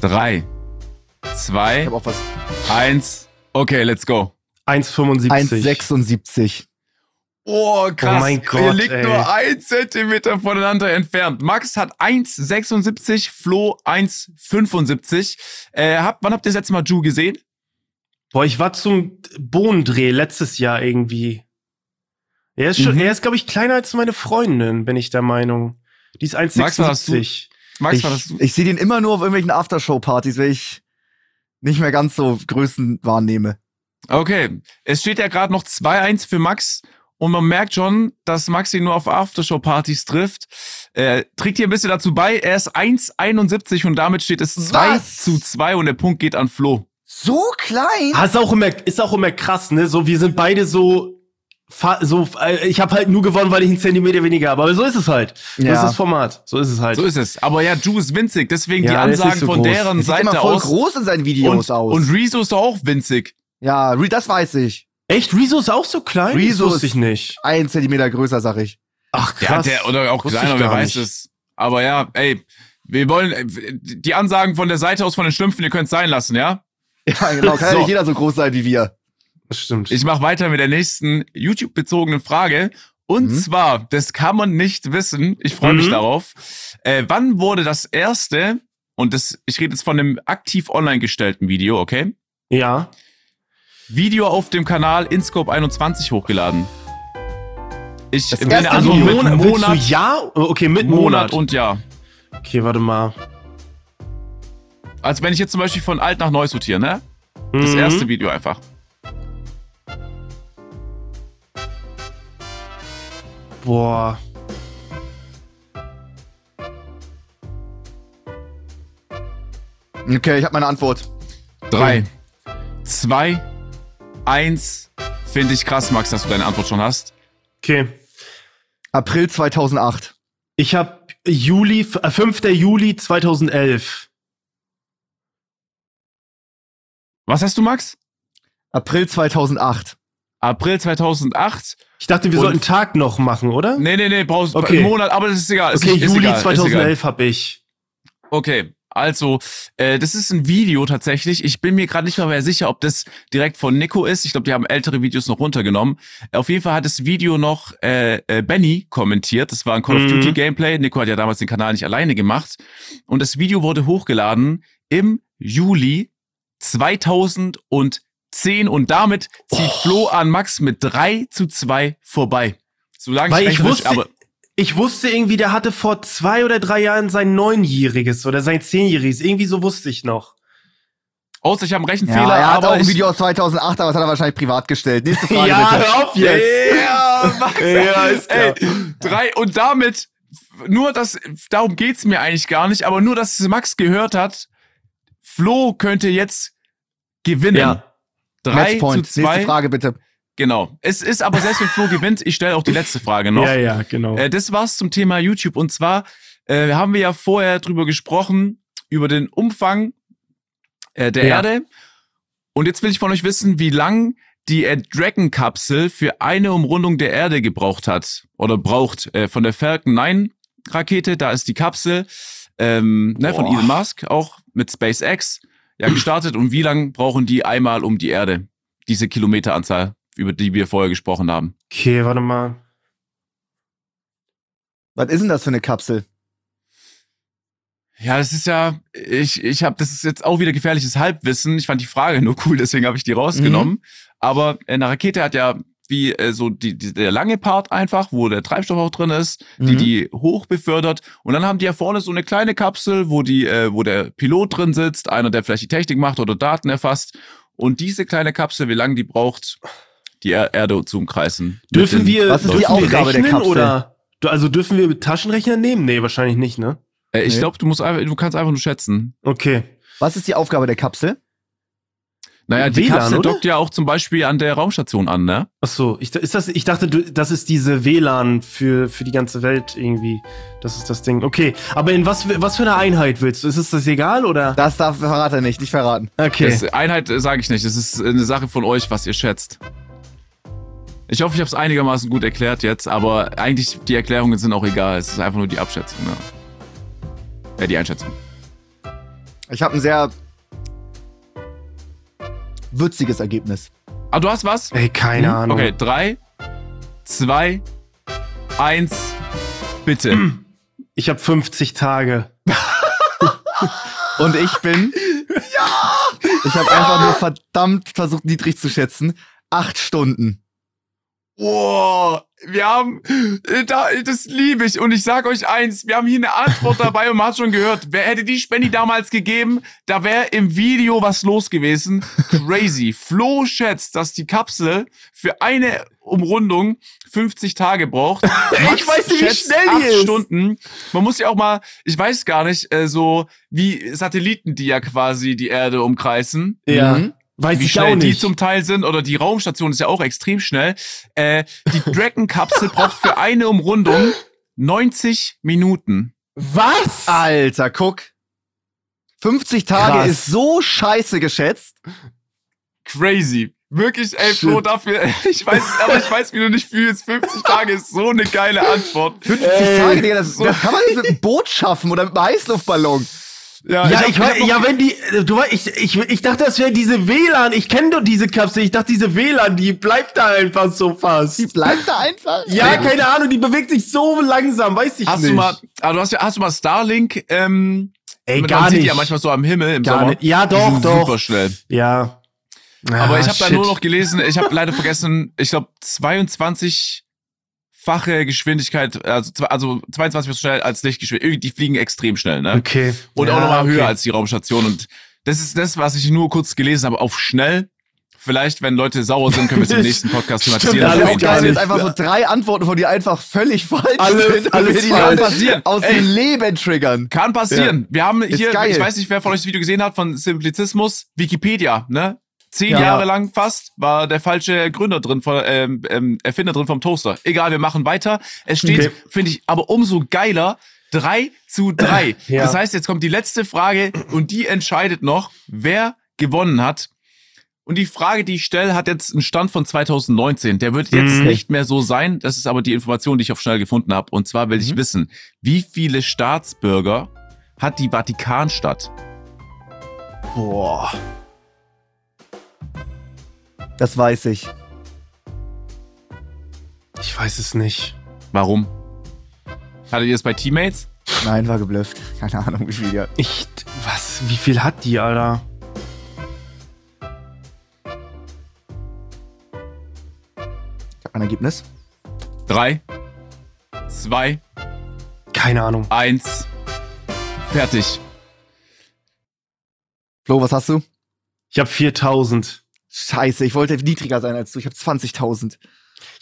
Drei, Ich zwei, habe auch was. eins. Okay, let's go. 1,75. 1,76. Oh, krass. Oh mein Ihr Gott, liegt ey. nur ein Zentimeter voneinander entfernt. Max hat 1,76, Flo 1,75. Äh, hab, wann habt ihr das letzte Mal Ju gesehen? Boah, ich war zum Bohnendreh letztes Jahr irgendwie. Er ist schon, Mhm. er ist, glaube ich, kleiner als meine Freundin, bin ich der Meinung. Die ist Max, was hast du? 1,76. Max, Ich, war das du? ich sehe den immer nur auf irgendwelchen Aftershow-Partys, weil ich nicht mehr ganz so Größen wahrnehme. Okay, es steht ja gerade noch 2-1 für Max und man merkt schon, dass Max ihn nur auf Aftershow-Partys trifft. Er trägt hier ein bisschen dazu bei. Er ist 1,71 und damit steht es 2 Was? zu 2 und der Punkt geht an Flo. So klein? Ah, ist auch immer, ist auch immer krass, ne? So, wir sind beide so so, äh, ich habe halt nur gewonnen, weil ich einen Zentimeter weniger habe. Aber so ist es halt. So Ja. ist das Format. So ist es halt. So ist es. Aber ja, Ju ist winzig, deswegen Ja, die Ansagen so von groß. deren Sieht immer Seite voll aus. groß in seinen Videos und, aus. und Rezo ist doch auch winzig. Ja, Re- das weiß ich. Echt? Rezo ist auch so klein? Rezo wusste ist- ich nicht. Ein Zentimeter größer, sag ich. Ach Ja, krass. der, oder auch Wusste kleiner, wer weiß nicht. es. Aber ja, ey, wir wollen äh, die Ansagen von der Seite aus von den Schlümpfen, ihr könnt sein lassen, ja? Ja, genau. Kann ja So. nicht jeder so groß sein wie wir. Das stimmt. Ich mache weiter mit der nächsten YouTube-bezogenen Frage. Und Mhm. zwar, das kann man nicht wissen, ich freue mich Mhm. darauf. Äh, wann wurde das erste, und das, ich rede jetzt von einem aktiv online gestellten Video, okay? ja. Video auf dem Kanal InScope 21 hochgeladen. Ich Das will erste eine Antwort Video mit Monat, du Monat, ja? Okay, mit Monat Monat. und Jahr. okay, warte mal. Also wenn ich jetzt zum Beispiel von alt nach neu sortiere, ne? Das Mhm. erste Video einfach. Boah. Okay, ich habe meine Antwort. Drei, zwei, eins. Finde ich krass, Max, dass du deine Antwort schon hast. Okay. April 2008. Ich habe Juli, äh, 5. Juli 2011. Was hast du, Max? April 2008. April 2008. Ich dachte, wir Und- sollten Tag noch machen, oder? Nee, nee, nee, brauchst Okay. einen Monat, aber das ist egal. Okay, ist Juli ist egal. 2011 habe ich. Okay, also, äh, das ist ein Video tatsächlich. Ich bin mir gerade nicht mal mehr sicher, ob das direkt von Nico ist. Ich glaube, die haben ältere Videos noch runtergenommen. Auf jeden Fall hat das Video noch äh, äh, Benny kommentiert. Das war ein Call of Mhm. Duty Gameplay. Nico hat ja damals den Kanal nicht alleine gemacht. Und das Video wurde hochgeladen im Juli 2010. Und damit zieht Oh. Flo an Max mit 3 zu 2 vorbei. Solange Weil ich rechnerisch- wusste, aber ich wusste irgendwie, der hatte vor zwei oder drei Jahren sein neunjähriges oder sein zehnjähriges. Irgendwie so wusste ich noch. außer ich habe einen Ja, Rechenfehler, er hat aber auch ein Video aus 2008, aber das hat er wahrscheinlich privat gestellt. Nächste Frage ja, bitte. hör auf jetzt. Ja, Max. Ja, ist klar. Ey, drei und damit nur das darum geht's mir eigentlich gar nicht, aber nur dass Max gehört hat, Flo könnte jetzt gewinnen. Ja. Drei Matchpoint. zu zwei. Nächste Frage bitte. Genau. Es ist aber selbst wenn Flo gewinnt, ich stelle auch die letzte Frage noch. Ja, ja, genau. Äh, das war's zum Thema YouTube. Und zwar äh, haben wir ja vorher drüber gesprochen, über den Umfang äh, der Ja. Erde. Und jetzt will ich von euch wissen, wie lang die äh, Dragon-Kapsel für eine Umrundung der Erde gebraucht hat. Oder braucht. Äh, von der Falcon 9 Rakete, da ist die Kapsel ähm, ne, von. Elon Musk, auch mit SpaceX, ja gestartet. Und wie lang brauchen die einmal um die Erde? Diese Kilometeranzahl, über die wir vorher gesprochen haben. Okay, warte mal. Was ist denn das für eine Kapsel? Ja, das ist ja, ich, ich habe, das ist jetzt auch wieder gefährliches Halbwissen. Ich fand die Frage nur cool, deswegen habe ich die rausgenommen. Aber eine Rakete hat ja wie äh, so die, die, der lange Part einfach, wo der Treibstoff auch drin ist, die Mhm. die hoch befördert. Und dann haben die ja vorne so eine kleine Kapsel, wo die, äh, wo der Pilot drin sitzt, einer, der vielleicht die Technik macht oder Daten erfasst. Und diese kleine Kapsel, wie lange die braucht, die er Erde zu umkreisen. Dürfen wir, was ist die dürfen wir Aufgabe der rechnen Kapsel? oder? Du- Also dürfen wir mit Taschenrechner nehmen? Nee, wahrscheinlich nicht, ne? Äh, ich Nee. glaube, du musst einfach, du kannst einfach nur schätzen. Okay. Was ist die Aufgabe der Kapsel? Naja, die WLAN, Kapsel oder? dockt ja auch zum Beispiel an der Raumstation an, ne? Ach so, ich, ist das, ich dachte, du, das ist diese WLAN für, für die ganze Welt irgendwie. Das ist das Ding. Okay, aber in was, für- was für eine Einheit willst du? Ist es das egal oder? Das darf verrat er nicht, nicht verraten. Okay. Das Einheit sage ich nicht. Das ist eine Sache von euch, was ihr schätzt. Ich hoffe, ich habe es einigermaßen gut erklärt jetzt, aber eigentlich die Erklärungen sind auch egal. Es ist einfach nur die Abschätzung. Ja, ja die Einschätzung. Ich habe ein sehr würziges Ergebnis. Aber du hast was? Ey, keine Ahnung. Okay, drei, zwei, eins, bitte. Ich habe 50 Tage. Und ich bin. ja! Ich habe einfach nur verdammt versucht, niedrig zu schätzen. Acht Stunden. Wow, wir haben, äh, da, das liebe ich. Und ich sag euch eins, wir haben hier eine Antwort dabei und man hat schon gehört, wer hätte die Spendy damals gegeben, da wäre im Video was los gewesen. Crazy. Flo schätzt, dass die Kapsel für eine Umrundung 50 Tage braucht. Max weiß nicht, wie schnell die ist. Stunden. Man muss ja auch mal, ich weiß gar nicht, äh, so wie Satelliten, die ja quasi die Erde umkreisen. Ja. Mhm. Weiß wie ich schnell auch die nicht. zum Teil sind oder die Raumstation ist ja auch extrem schnell. Äh, die Dragon-Kapsel braucht für eine Umrundung 90 Minuten. Was? Alter, guck. 50 Tage Krass. ist so scheiße geschätzt. Crazy. Wirklich, ey, Flo, dafür, ich weiß, aber ich weiß, wie du dich fühlst. 50 Tage ist so eine geile Antwort. 50 Tage, Digga, das, das kann man nicht mit einem Boot schaffen oder mit einem Heißluftballon. Ja, Ja, ich, hab weiß, noch- ja, wenn die, äh, du weißt, ich, ich, ich dachte, das wäre diese WLAN. Ich kenne doch diese Kapsel. Ich dachte, diese WLAN, die bleibt da einfach so fast. Die bleibt da einfach. Ja, keine Ahnung, die bewegt sich so langsam, weiß ich Hast nicht. du mal, ah, du hast ja, hast du mal Starlink, ähm, Ey, man gar sieht die nicht. ja manchmal so am Himmel im Gar Sommer. nicht. Ja, Die doch, sind doch. Super schnell. Ja. Aber Ah, ich habe da nur noch gelesen, ich habe leider vergessen, ich glaube 22-fache Geschwindigkeit, also, also 22 so schnell als Lichtgeschwindigkeit. Die fliegen extrem schnell, ne? Okay. Und Ja, auch nochmal okay. höher als die Raumstation. Und das ist das, was ich nur kurz gelesen habe, auf schnell. Vielleicht, wenn Leute sauer sind, können wir es im nächsten Podcast Stimmt, thematisieren. Das alles geil, jetzt einfach so drei Antworten von dir einfach völlig falsch Alles- sind. alles die falsch. Leute Passieren. Aus Ey. dem Leben triggern. Kann passieren. Wir haben hier, ich weiß nicht, wer von euch das Video gesehen hat, von Simplizismus, Wikipedia, ne? Zehn Ja. Jahre lang fast war der falsche Gründer drin, von, ähm, ähm, Erfinder drin vom Toaster. Egal, wir machen weiter. Es steht, Okay. finde ich, aber umso geiler, drei zu drei. Ja. Das heißt, jetzt kommt die letzte Frage und die entscheidet noch, wer gewonnen hat. Und die Frage, die ich stelle, hat jetzt einen Stand von 2019. Der wird jetzt Mhm. nicht mehr so sein. Das ist aber die Information, die ich auf schnell gefunden habe. Und zwar will ich wissen, wie viele Staatsbürger hat die Vatikanstadt? Boah. Das weiß ich. Ich weiß es nicht. Warum? Hattet ihr es bei Teammates? Nein, war geblufft. Keine Ahnung, wie viel ja. Ich, was, wie viel hat die, Alter? Ich hab ein Ergebnis. Drei, zwei, Keine Ahnung. eins, fertig. Flo, was hast du? Ich habe 4000. Scheiße, ich wollte niedriger sein als du. Ich habe 20.000.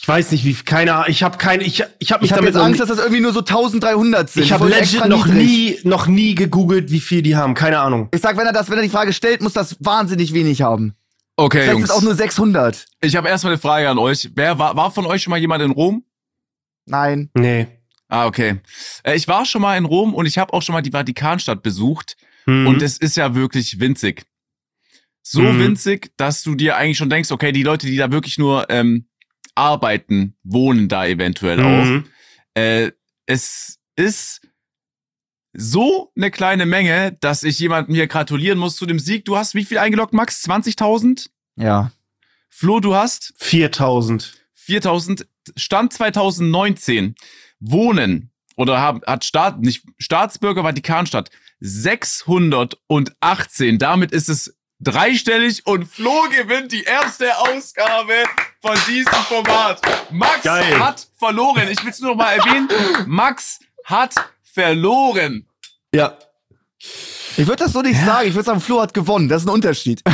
Ich weiß nicht, wie, keine Ahnung. Ich habe keine, ich, ich habe mich Ich habe damit jetzt Angst, dass das irgendwie nur so 1300 sind. ich habe legit extra noch niedrig. nie, noch nie gegoogelt, wie viel die haben. Keine Ahnung. Ich sag, wenn er das, wenn er die Frage stellt, muss das wahnsinnig wenig haben. Okay, Vielleicht Jungs. es auch nur 600. Ich habe erstmal eine Frage an euch. Wer war, war von euch schon mal jemand in Rom? Nein. Nee. Ah, okay. Äh, Ich war schon mal in Rom und ich habe auch schon mal die Vatikanstadt besucht. Hm. Und es ist ja wirklich winzig. So Mhm. winzig, dass du dir eigentlich schon denkst, okay, die Leute, die da wirklich nur ähm, arbeiten, wohnen da eventuell auch. Mhm. Äh, es ist so eine kleine Menge, dass ich jemandem hier gratulieren muss zu dem Sieg. Du hast wie viel eingeloggt, Max? 20.000? Ja. Flo, du hast 4000. 4.000. Stand 2019 wohnen oder haben, hat Staat, nicht Staatsbürger Vatikanstadt 618. Damit ist es dreistellig und Flo gewinnt die erste Ausgabe von diesem Format. Max Geil. hat verloren. Ich will es nur noch mal erwähnen. Max hat verloren. Ja. Ich würde das so nicht sagen. Ich würde sagen, Flo hat gewonnen. Das ist ein Unterschied.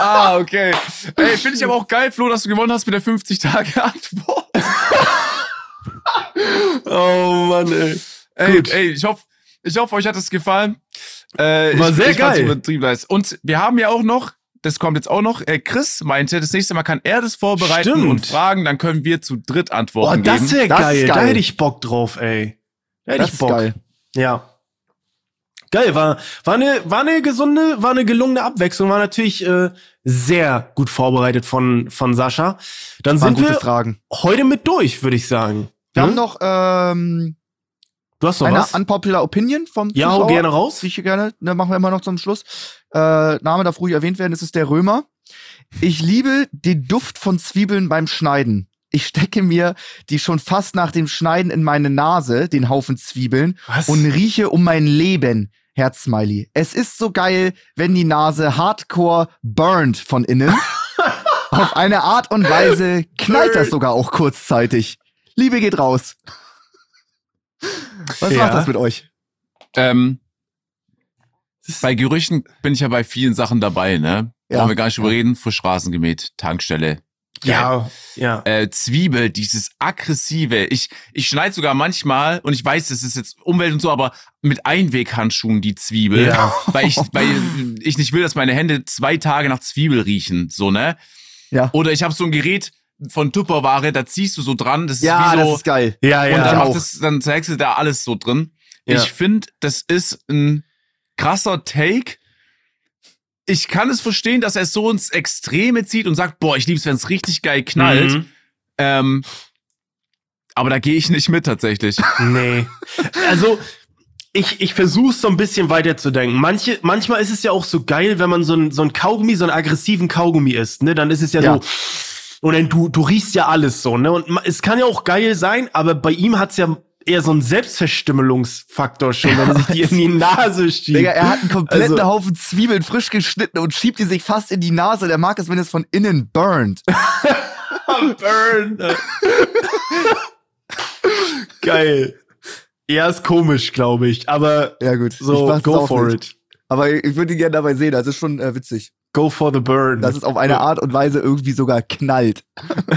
Ah, okay. Ey, finde ich aber auch geil, Flo, dass du gewonnen hast mit der 50-Tage-Antwort. Oh Mann, ey. Ey, Gut. ey, ich hoffe, ich hoffe, euch hat es gefallen. Äh, War ich, sehr ich geil. übertrieben nice. Und wir haben ja auch noch, das kommt jetzt auch noch, äh, Chris meinte, das nächste Mal kann er das vorbereiten Stimmt. und fragen, dann können wir zu dritt Boah, Antworten das geben. wäre Das ist geil. Da geil. hätte ich Bock drauf, ey. Da hätte Das ich ist Bock. geil. Ja. Geil, war, war eine, war eine gesunde, war eine gelungene Abwechslung, war natürlich äh, sehr gut vorbereitet von, von Sascha. Dann Waren sind gute wir Fragen. heute mit durch, würde ich sagen. Wir Hm? haben noch ähm, Du hast noch eine was? unpopular Opinion vom Ja, hau Zuschauer. gerne raus. Ich gerne, ne, machen wir immer noch zum Schluss. Äh, Name darf ruhig erwähnt werden, das ist der Römer. Ich liebe den Duft von Zwiebeln beim Schneiden. Ich stecke mir die schon fast nach dem Schneiden in meine Nase, den Haufen Zwiebeln, Was? und rieche um mein Leben. Herzsmiley. Es ist so geil, wenn die Nase hardcore burnt von innen. Auf eine Art und Weise knallt das sogar auch kurzzeitig. Liebe geht raus. Was Ja. macht das mit euch? Ähm, bei Gerüchen bin ich ja bei vielen Sachen dabei, ne? Ja. Wollen wir gar nicht drüber reden. Frisch Rasen gemäht, Tankstelle, Ja, ja. Äh, Zwiebel, dieses aggressive. Ich, ich schneide sogar manchmal, und ich weiß, das ist jetzt Umwelt und so, aber mit Einweghandschuhen die Zwiebel. Ja. Weil ich, weil ich nicht will, dass meine Hände zwei Tage nach Zwiebel riechen. So, ne? Ja. Oder ich habe so ein Gerät von Tupperware, da ziehst du so dran. Das Ja, ist wie so. das ist geil. Ja, und ja. dann, auch. das, dann zeigst du da alles so drin. Ja. Ich finde, das ist ein krasser Take. Ich kann es verstehen, dass er es so ins Extreme zieht und sagt, boah, ich lieb's, wenn es richtig geil knallt. Mhm. Ähm, aber da gehe ich nicht mit tatsächlich. Nee. Also, ich, ich versuche so ein bisschen weiterzudenken. Manche, manchmal ist es ja auch so geil, wenn man so ein, so ein Kaugummi, so einen aggressiven Kaugummi isst, ne? Dann ist es ja, Ja. so. Und dann du, du riechst ja alles so, ne? Und es kann ja auch geil sein, aber bei ihm hat's ja eher so einen Selbstverstümmelungsfaktor schon, wenn er sich die in die Nase schiebt. Digga, er hat einen kompletten Also- Haufen Zwiebeln frisch geschnitten und schiebt die sich fast in die Nase. Der mag es, wenn es von innen burnt. Burn. Geil. Ja, ist komisch, glaube ich. Aber Ja, gut. so, go for nicht. it. Aber ich würde ihn gerne dabei sehen. Das ist schon äh, witzig. Go for the burn. Dass es auf eine Art und Weise irgendwie sogar knallt.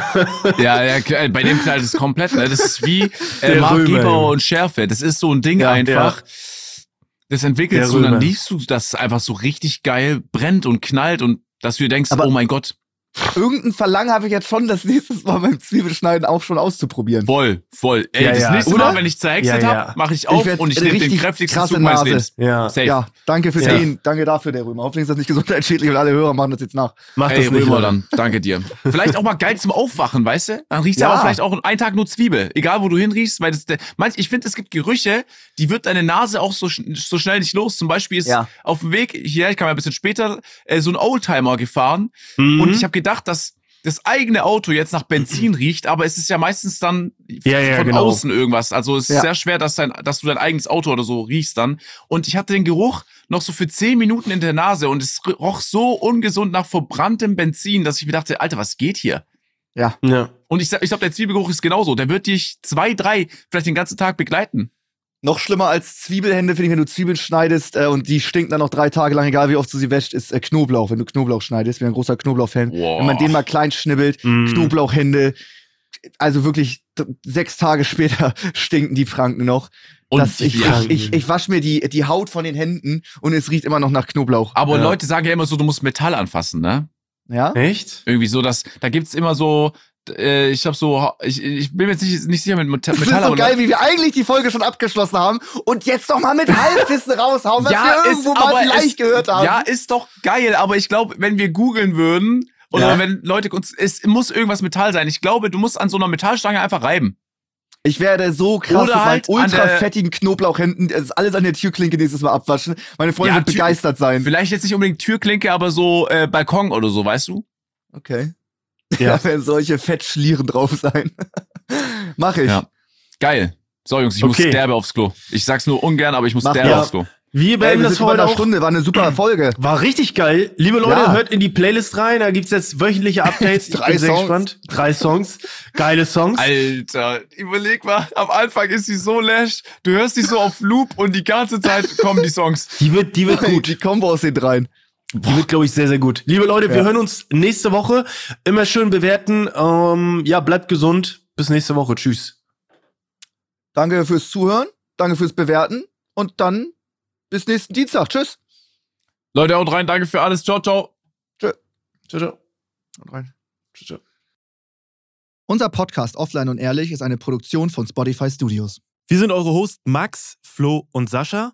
ja, ja, klar, bei dem knallt es komplett. Ne? Das ist wie äh, Der Mark Gebauer und Schärfe. Das ist so ein Ding Ja, einfach. Das entwickelst Der du und dann liest du, dass es einfach so richtig geil brennt und knallt und dass du dir denkst, Aber- oh mein Gott, Irgendein Verlangen habe ich jetzt schon, das nächstes Mal beim Zwiebelschneiden auch schon auszuprobieren. voll, voll. Ey, Ja, das ja. nächste Oder? Mal, wenn ich zerhäckselt Ja, hab, ja. habe, mache ich Ich auf werd und ich nehme den kräftigsten krasse Zug meines Nase. Lebens. ja. Safe. Ja, danke fürs Ja. Sehen. Danke dafür, der Römer. Hoffentlich ist das nicht gesundheitsschädlich und alle Hörer machen das jetzt nach. Mach Ey, das nicht. Römer dann. Danke dir. Vielleicht auch mal geil zum Aufwachen, weißt du? Dann riecht's Ja. aber vielleicht auch einen Tag nur Zwiebel. Egal, wo du hinriechst, weil das, der, manch, ich finde, es gibt Gerüche, die wird deine Nase auch so, sch- so schnell nicht los. Zum Beispiel ist Ja. auf dem Weg hierher, ich kam ja ein bisschen später, äh, so ein Oldtimer gefahren Mhm. und ich habe gedacht, dass das eigene Auto jetzt nach Benzin riecht, aber es ist ja meistens dann Ja, ja, von genau. außen irgendwas. Also es ist Ja. sehr schwer, dass, dein, dass du dein eigenes Auto oder so riechst dann. Und ich hatte den Geruch noch so für zehn Minuten in der Nase und es roch so ungesund nach verbranntem Benzin, dass ich mir dachte, Alter, was geht hier? Ja. Und ich, ich glaube, der Zwiebelgeruch ist genauso. Der wird dich zwei, drei, vielleicht den ganzen Tag begleiten. Noch schlimmer als Zwiebelhände, finde ich, wenn du Zwiebeln schneidest äh, und die stinken dann noch drei Tage lang, egal wie oft du sie wäscht, ist äh, Knoblauch. Wenn du Knoblauch schneidest, ich bin ein großer Knoblauch-Fan. Wow. Wenn man den mal klein schnibbelt, Mhm. Knoblauchhände, also wirklich sechs Tage später stinken die Franken noch. Und ich, ich, ich, ich wasche mir die, die Haut von den Händen und es riecht immer noch nach Knoblauch. aber Ja. Leute sagen ja immer so, du musst Metall anfassen, ne? Ja? Echt? Irgendwie so, dass, da gibt's immer so, äh, ich habe so, ich, ich bin mir jetzt nicht, nicht sicher mit Metall, finde Metall so geil, wie wir eigentlich die Folge schon abgeschlossen haben und jetzt noch mal mit Halbwissen raushauen, was wir irgendwo mal aber vielleicht es, gehört haben. Ja, ist doch geil, aber ich glaube, wenn wir googeln würden oder Ja. wenn Leute uns, es muss irgendwas Metall sein. Ich glaube, du musst an so einer Metallstange einfach reiben. Ich werde so krass Oder halt ultra fettigen Knoblauchhänden das ist alles an der Türklinke nächstes Mal abwaschen. Meine Freunde Ja, wird begeistert sein. Vielleicht jetzt nicht unbedingt Türklinke, aber so äh, Balkon oder so, weißt du? Okay. Ja. Da werden solche Fettschlieren drauf sein. Mach ich. Ja. Geil. So, Jungs, ich Okay. muss derbe aufs Klo. Ich sag's nur ungern, aber ich muss Mach derbe ja. aufs Klo. Wir Ey, beenden wir das heute eine auch. Stunde, war eine super Folge. War richtig geil. Liebe Leute, Ja. hört in die Playlist rein. Da gibt's jetzt wöchentliche Updates. Ich Drei bin sehr Songs. gespannt. Drei Songs. Geile Songs. Alter, überleg mal, am Anfang ist sie so lash, du hörst die so auf Loop und die ganze Zeit kommen die Songs. Die wird, die wird gut. Die Kombo aus den dreien. Die wird, glaube ich, sehr, sehr gut. Liebe Leute, wir Ja. hören uns nächste Woche. Immer schön bewerten. Ähm, ja, bleibt gesund. Bis nächste Woche. Tschüss. Danke fürs Zuhören, danke fürs Bewerten und dann bis nächsten Dienstag. Tschüss. Leute, haut rein, danke für alles. Ciao, ciao. Ciao, ciao. rein. Ciao, ciao. Unser Podcast Offline und Ehrlich ist eine Produktion von Spotify Studios. Wir sind eure Hosts Max, Flo und Sascha.